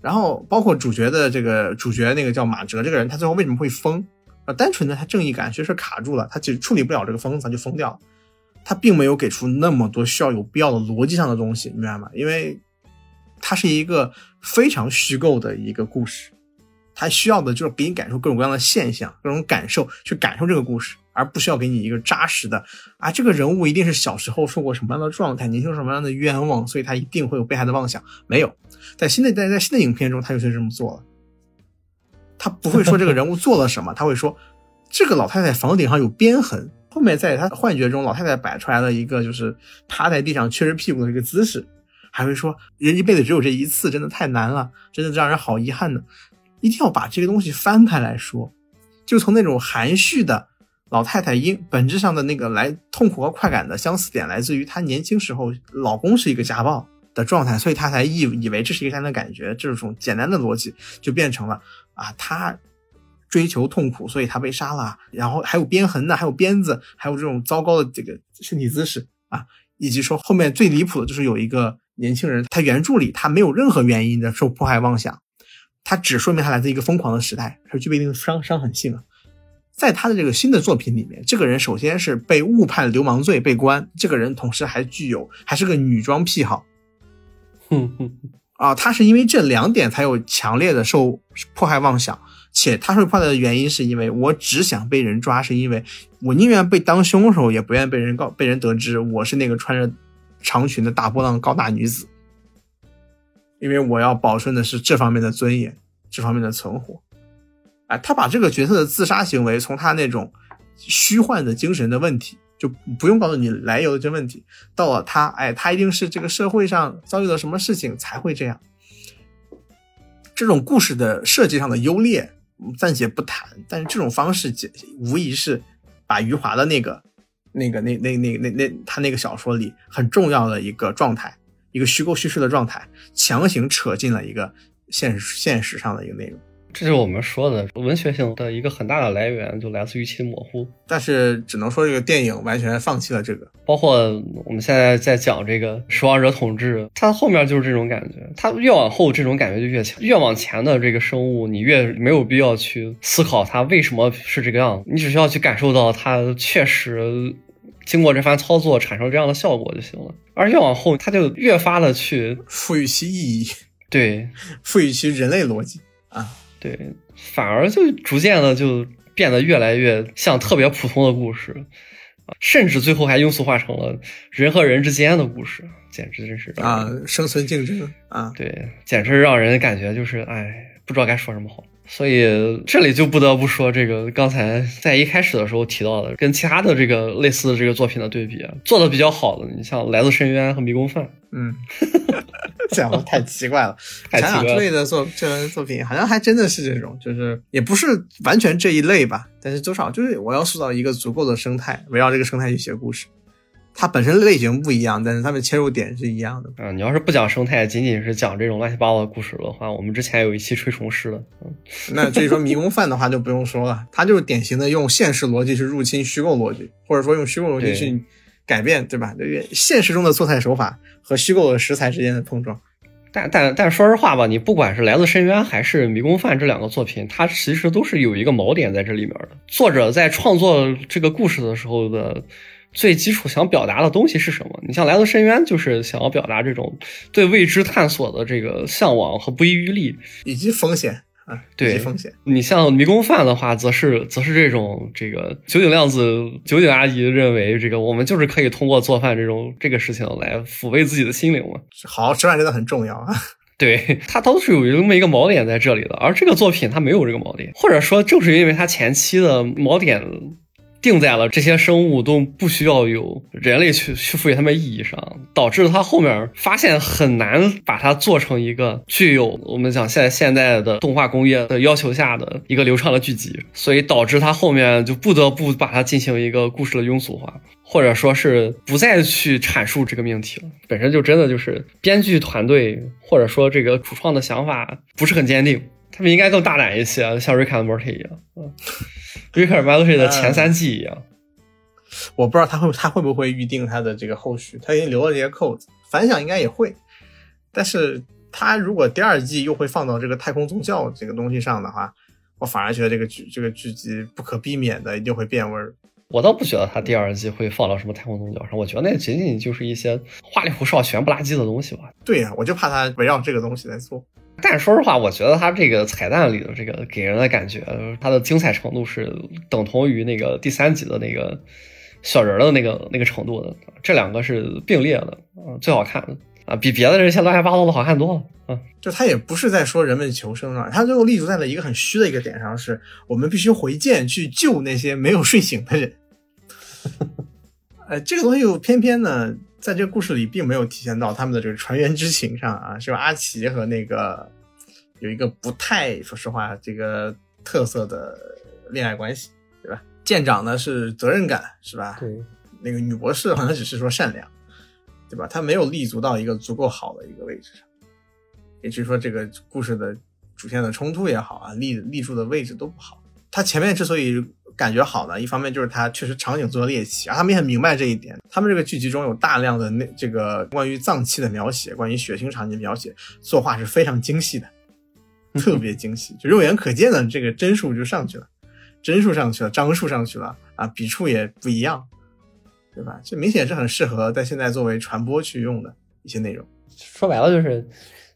然后包括主角的这个主角那个叫马哲这个人，他最后为什么会疯？啊，单纯的他正义感确实卡住了，他其实处理不了这个疯子，就疯掉了。他并没有给出那么多需要有必要的逻辑上的东西，明白吗？因为它是一个非常虚构的一个故事，它需要的就是给你感受各种各样的现象、各种感受，去感受这个故事，而不需要给你一个扎实的啊，这个人物一定是小时候受过什么样的状态，年轻什么样的冤枉，所以他一定会有被害的妄想。没有，在新的在在新的影片中，他就是这么做了。他不会说这个人物做了什么，他会说这个老太太房顶上有鞭痕。后面在他幻觉中，老太太摆出来了一个就是趴在地上撅着屁股的一个姿势，还会说人一辈子只有这一次，真的太难了，真的让人好遗憾呢。一定要把这个东西翻开来说，就从那种含蓄的老太太因本质上的那个来痛苦和快感的相似点，来自于她年轻时候老公是一个家暴的状态，所以他才以以为这是一个家的感觉，这种简单的逻辑就变成了啊，他。追求痛苦，所以他被杀了。然后还有鞭痕呢，还有鞭子，还有这种糟糕的这个身体姿势啊，以及说后面最离谱的就是有一个年轻人，他原著里他没有任何原因的受迫害妄想，他只说明他来自一个疯狂的时代，他具备一定的伤伤痕性啊。在他的这个新的作品里面，这个人首先是被误判流氓罪被关，这个人同时还具有还是个女装癖好，哼哼啊，他是因为这两点才有强烈的受迫害妄想。且他受迫害的原因是因为我只想被人抓，是因为我宁愿被当凶手，也不愿被人告被人得知我是那个穿着长裙的大波浪高大女子，因为我要保存的是这方面的尊严，这方面的存活。哎，他把这个角色的自杀行为从他那种虚幻的精神的问题，就不用告诉你来由的这问题，到了他，哎，他一定是这个社会上遭遇了什么事情才会这样。这种故事的设计上的优劣。暂且不谈，但是这种方式无疑是把余华的那个、那个、那、那、那、那、那他那个小说里很重要的一个状态，一个虚构叙事的状态，强行扯进了一个现实现实上的一个内容。这就是我们说的文学性的一个很大的来源，就来自于其模糊。但是只能说这个电影完全放弃了这个。包括我们现在在讲这个守望者统治，它后面就是这种感觉。它越往后，这种感觉就越强；越往前的这个生物，你越没有必要去思考它为什么是这个样子，你只需要去感受到它确实经过这番操作产生这样的效果就行了。而越往后，它就越发的去赋予其意义，对，赋予其人类逻辑啊。对，反而就逐渐的就变得越来越像特别普通的故事，啊，甚至最后还庸俗化成了人和人之间的故事，简直真是啊，生存竞争啊，对，简直让人感觉就是哎，不知道该说什么好。所以这里就不得不说这个刚才在一开始的时候提到的，跟其他的这个类似的这个作品的对比，做的比较好的，你像《来自深渊》和《迷宫饭》，嗯。这样太奇怪了，想想这类的作这类作品，好像还真的是这种，就是也不是完全这一类吧，但是多少就是我要塑造一个足够的生态，围绕这个生态去写故事。它本身类型不一样，但是它的切入点是一样的。啊，你要是不讲生态，仅仅是讲这种乱七八糟的故事的话，我们之前有一期吹虫师的，嗯，那至于说迷宫 饭的话就不用说了，它就是典型的用现实逻辑去入侵虚构逻辑，或者说用虚构逻辑去。改变对吧？对现实中的做菜手法和虚构的食材之间的碰撞，但但但说实话吧，你不管是来自深渊还是迷宫饭这两个作品，它其实都是有一个锚点在这里面的。作者在创作这个故事的时候的最基础想表达的东西是什么？你像来自深渊，就是想要表达这种对未知探索的这个向往和不遗余力，以及风险。啊，对风险。你像迷宫饭的话，则是则是这种这个酒井亮子酒井阿姨认为，这个我们就是可以通过做饭这种这个事情来抚慰自己的心灵嘛。好好吃饭真的很重要啊。对，它都是有这么一个锚点在这里的，而这个作品它没有这个锚点，或者说正是因为它前期的锚点定在了这些生物都不需要有人类去去赋予它们意义上，导致它后面发现很难把它做成一个具有我们讲现在现代的动画工业的要求下的一个流畅的剧集，所以导致它后面就不得不把它进行一个故事的庸俗化，或者说是不再去阐述这个命题了。本身就真的就是编剧团队或者说这个主创的想法不是很坚定。他们应该更大胆一些，像《Rick and Morty》一样，嗯，《Rick and Morty》的前三季一样。我不知道他会他会不会预定他的这个后续，他已经留了这些扣子，反响应该也会。但是他如果第二季又会放到这个太空宗教这个东西上的话，我反而觉得这个剧这个剧集不可避免的一定会变味儿。我倒不觉得他第二季会放到什么太空宗教上，我觉得那仅仅就是一些花里胡哨、玄不拉几的东西吧。对呀，我就怕他围绕这个东西来做。但是说实话，我觉得它这个彩蛋里的这个给人的感觉，它的精彩程度是等同于那个第三集的那个小人的那个那个程度的，这两个是并列的，嗯，最好看的。啊，比别的这些乱七八糟的好看多了，嗯，就他也不是在说人们求生啊，他最后立足在了一个很虚的一个点上，是我们必须回剑去救那些没有睡醒的人，呃，这个东西又偏偏呢。在这个故事里，并没有体现到他们的这个船员之情上啊，是吧？阿奇和那个有一个不太说实话这个特色的恋爱关系，对吧？舰长呢是责任感，是吧？对，那个女博士好像只是说善良，对吧？她没有立足到一个足够好的一个位置上，也就是说，这个故事的主线的冲突也好啊，立立住的位置都不好。他前面之所以。感觉好呢，一方面就是它确实场景做的猎奇，啊他们也很明白这一点。他们这个剧集中有大量的那这个关于脏器的描写，关于血腥场景描写，作画是非常精细的，特别精细，就肉眼可见的这个帧数就上去了，帧数上去了，张数上去了啊，笔触也不一样，对吧？这明显是很适合在现在作为传播去用的一些内容。说白了就是，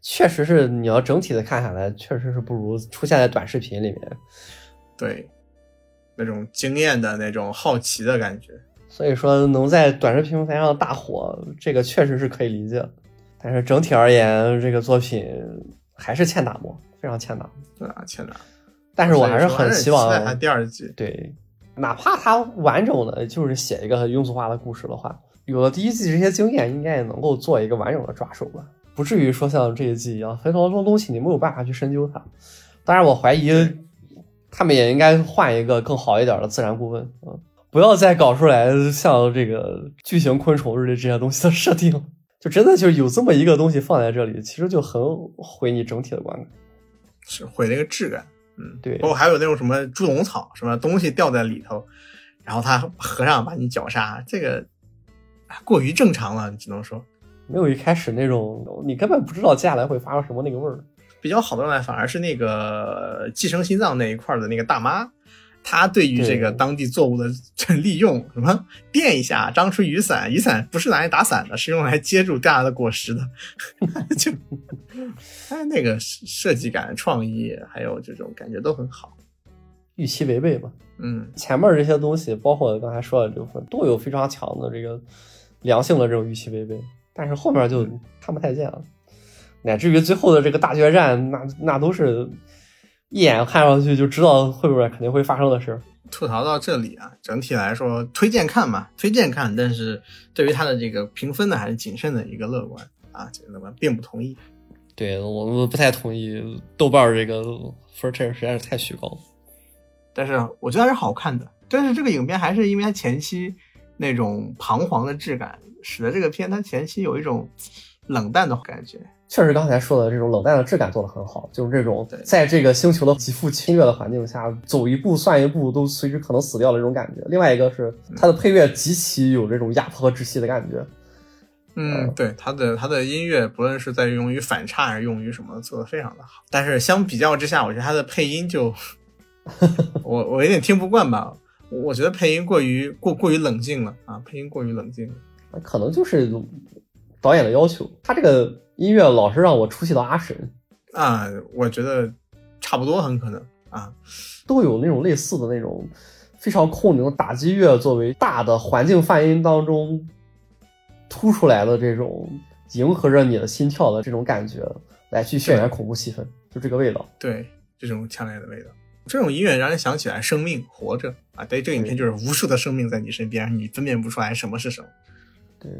确实是你要整体的看下来，确实是不如出现在短视频里面。对。那种惊艳的那种好奇的感觉，所以说能在短视频平台上大火，这个确实是可以理解。但是整体而言，这个作品还是欠打磨，非常欠打磨。对啊，欠打。但是我还是很希望他第二季。对，哪怕他完整的就是写一个庸俗化的故事的话，有了第一季这些经验，应该也能够做一个完整的抓手吧，不至于说像这一季一样，很多东西你没有办法去深究它。当然，我怀疑。他们也应该换一个更好一点的自然顾问，嗯，不要再搞出来像这个巨型昆虫之类这些东西的设定，就真的就是有这么一个东西放在这里，其实就很毁你整体的观感，是毁那个质感，嗯，对。包括还有那种什么猪笼草，什么东西掉在里头，然后它合上把你绞杀，这个过于正常了，只能说。没有一开始那种你根本不知道接下来会发生什么那个味儿。比较好的呢，反而是那个寄生心脏那一块的那个大妈，她对于这个当地作物的利用，什么垫一下张出雨伞，雨伞不是拿来打伞的，是用来接住掉下的果实的，就哎那个设计感、创意还有这种感觉都很好，预期违背吧？嗯，前面这些东西，包括刚才说的这部分，都有非常强的这个良性的这种预期违背，但是后面就看不太见了。乃至于最后的这个大决战，那那都是一眼看上去就知道会不会肯定会发生的事。吐槽到这里啊，整体来说推荐看嘛，推荐看，但是对于它的这个评分呢，还是谨慎的一个乐观啊，这个乐观并不同意。对我不太同意豆瓣这个分儿，实在是太虚高。但是我觉得还是好看的。但是这个影片还是因为它前期那种彷徨的质感，使得这个片它前期有一种冷淡的感觉。确实，刚才说的这种冷淡的质感做得很好，就是这种在这个星球的极富侵略的环境下，走一步算一步，都随时可能死掉的这种感觉。另外一个是它的配乐极其有这种压迫和窒息的感觉。嗯，对，它的它的音乐不论是在用于反差还是用于什么，做得非常的好。但是相比较之下，我觉得它的配音就，我我有点听不惯吧。我觉得配音过于过过于冷静了啊，配音过于冷静了。可能就是导演的要求，他这个。音乐老是让我出戏到阿神啊，我觉得差不多，很可能啊，都有那种类似的那种非常空灵的打击乐作为大的环境泛音当中突出来的这种迎合着你的心跳的这种感觉来去渲染恐怖气氛，就这个味道。对，这种强烈的味道。这种音乐让人想起来生命活着啊。对，这个影片就是无数的生命在你身边，你分辨不出来什么是什么。对，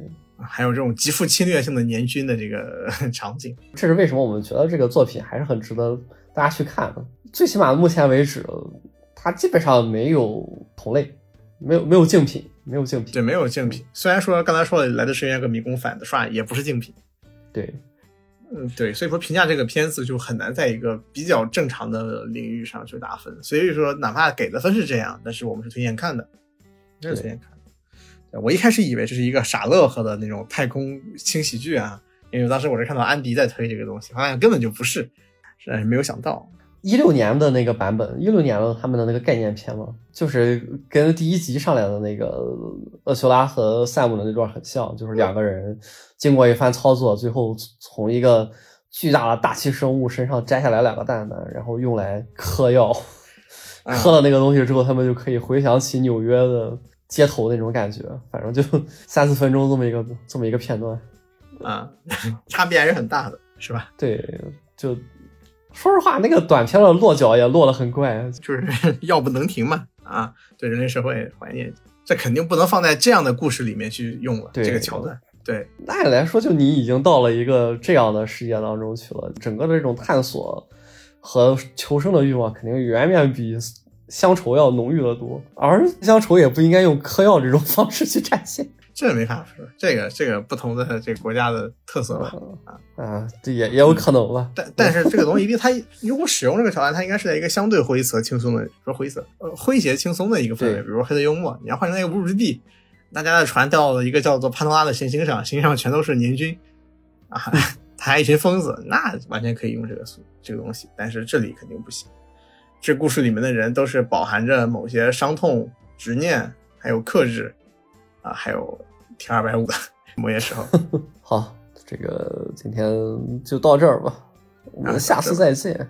还有这种极富侵略性的年军的这个 场景，这是为什么我们觉得这个作品还是很值得大家去看的。最起码目前为止，它基本上没有同类，没有没有竞品，没有竞品。对，没有竞品。虽然说刚才说的《来的深渊》和《迷宫反》的刷也不是竞品。对，嗯，对，所以说评价这个片子就很难在一个比较正常的领域上去打分。所以说，哪怕给的分是这样，但是我们是推荐看的，是推荐看。我一开始以为这是一个傻乐呵的那种太空轻喜剧啊，因为当时我是看到安迪在推这个东西，发现根本就不是，是没有想到。一六年的那个版本，一六年的他们的那个概念片嘛，就是跟第一集上来的那个厄修拉和赛姆的那段很像，就是两个人经过一番操作，最后从一个巨大的大气生物身上摘下来两个蛋蛋，然后用来嗑药，嗑了那个东西之后，他们就可以回想起纽约的。街头那种感觉，反正就 三四分钟这么一个这么一个片段，啊，差别还是很大的，是吧？对，就说实话，那个短片的落脚也落得很怪，就是 要不能停嘛，啊，对人类社会怀念，这肯定不能放在这样的故事里面去用了，这个桥段。对，按理来说，就你已经到了一个这样的世界当中去了，整个的这种探索和求生的欲望，肯定远远比。乡愁要浓郁的多，而乡愁也不应该用嗑药这种方式去展现。这没法说，这个这个不同的这个国家的特色吧，啊啊，这也也有可能吧。但但是这个东西，因为它如果使用这个桥段，它应该是在一个相对灰色、轻松的，说灰色，呃，诙谐轻松的一个氛围，比如黑色幽默。你要换成那个无主之地，大家的船掉到了一个叫做潘多拉的行星上，行星上全都是年军，啊，还一群疯子，那完全可以用这个素这个东西，但是这里肯定不行。这故事里面的人都是饱含着某些伤痛、执念，还有克制，啊，还有 T 二百五的某些时候。好，这个今天就到这儿吧，我们下次再见。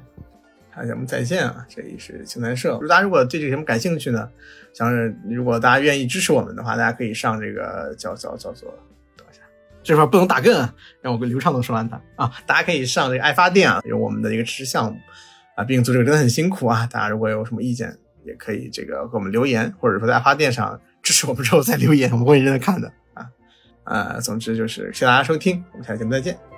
下节目再见啊！这里是青南社。大家如果对这个节目感兴趣呢，想是如果大家愿意支持我们的话，大家可以上这个叫叫叫做，等一下，这块不能打更啊，让我跟流畅的说完它啊。大家可以上这个爱发电啊，有我们的一个支持项目。啊，毕竟做这个真的很辛苦啊！大家如果有什么意见，也可以这个给我们留言，或者说在花店上支持我们之后再留言，我们会认真看的啊。呃，总之就是谢谢大家收听，我们下期节目再见。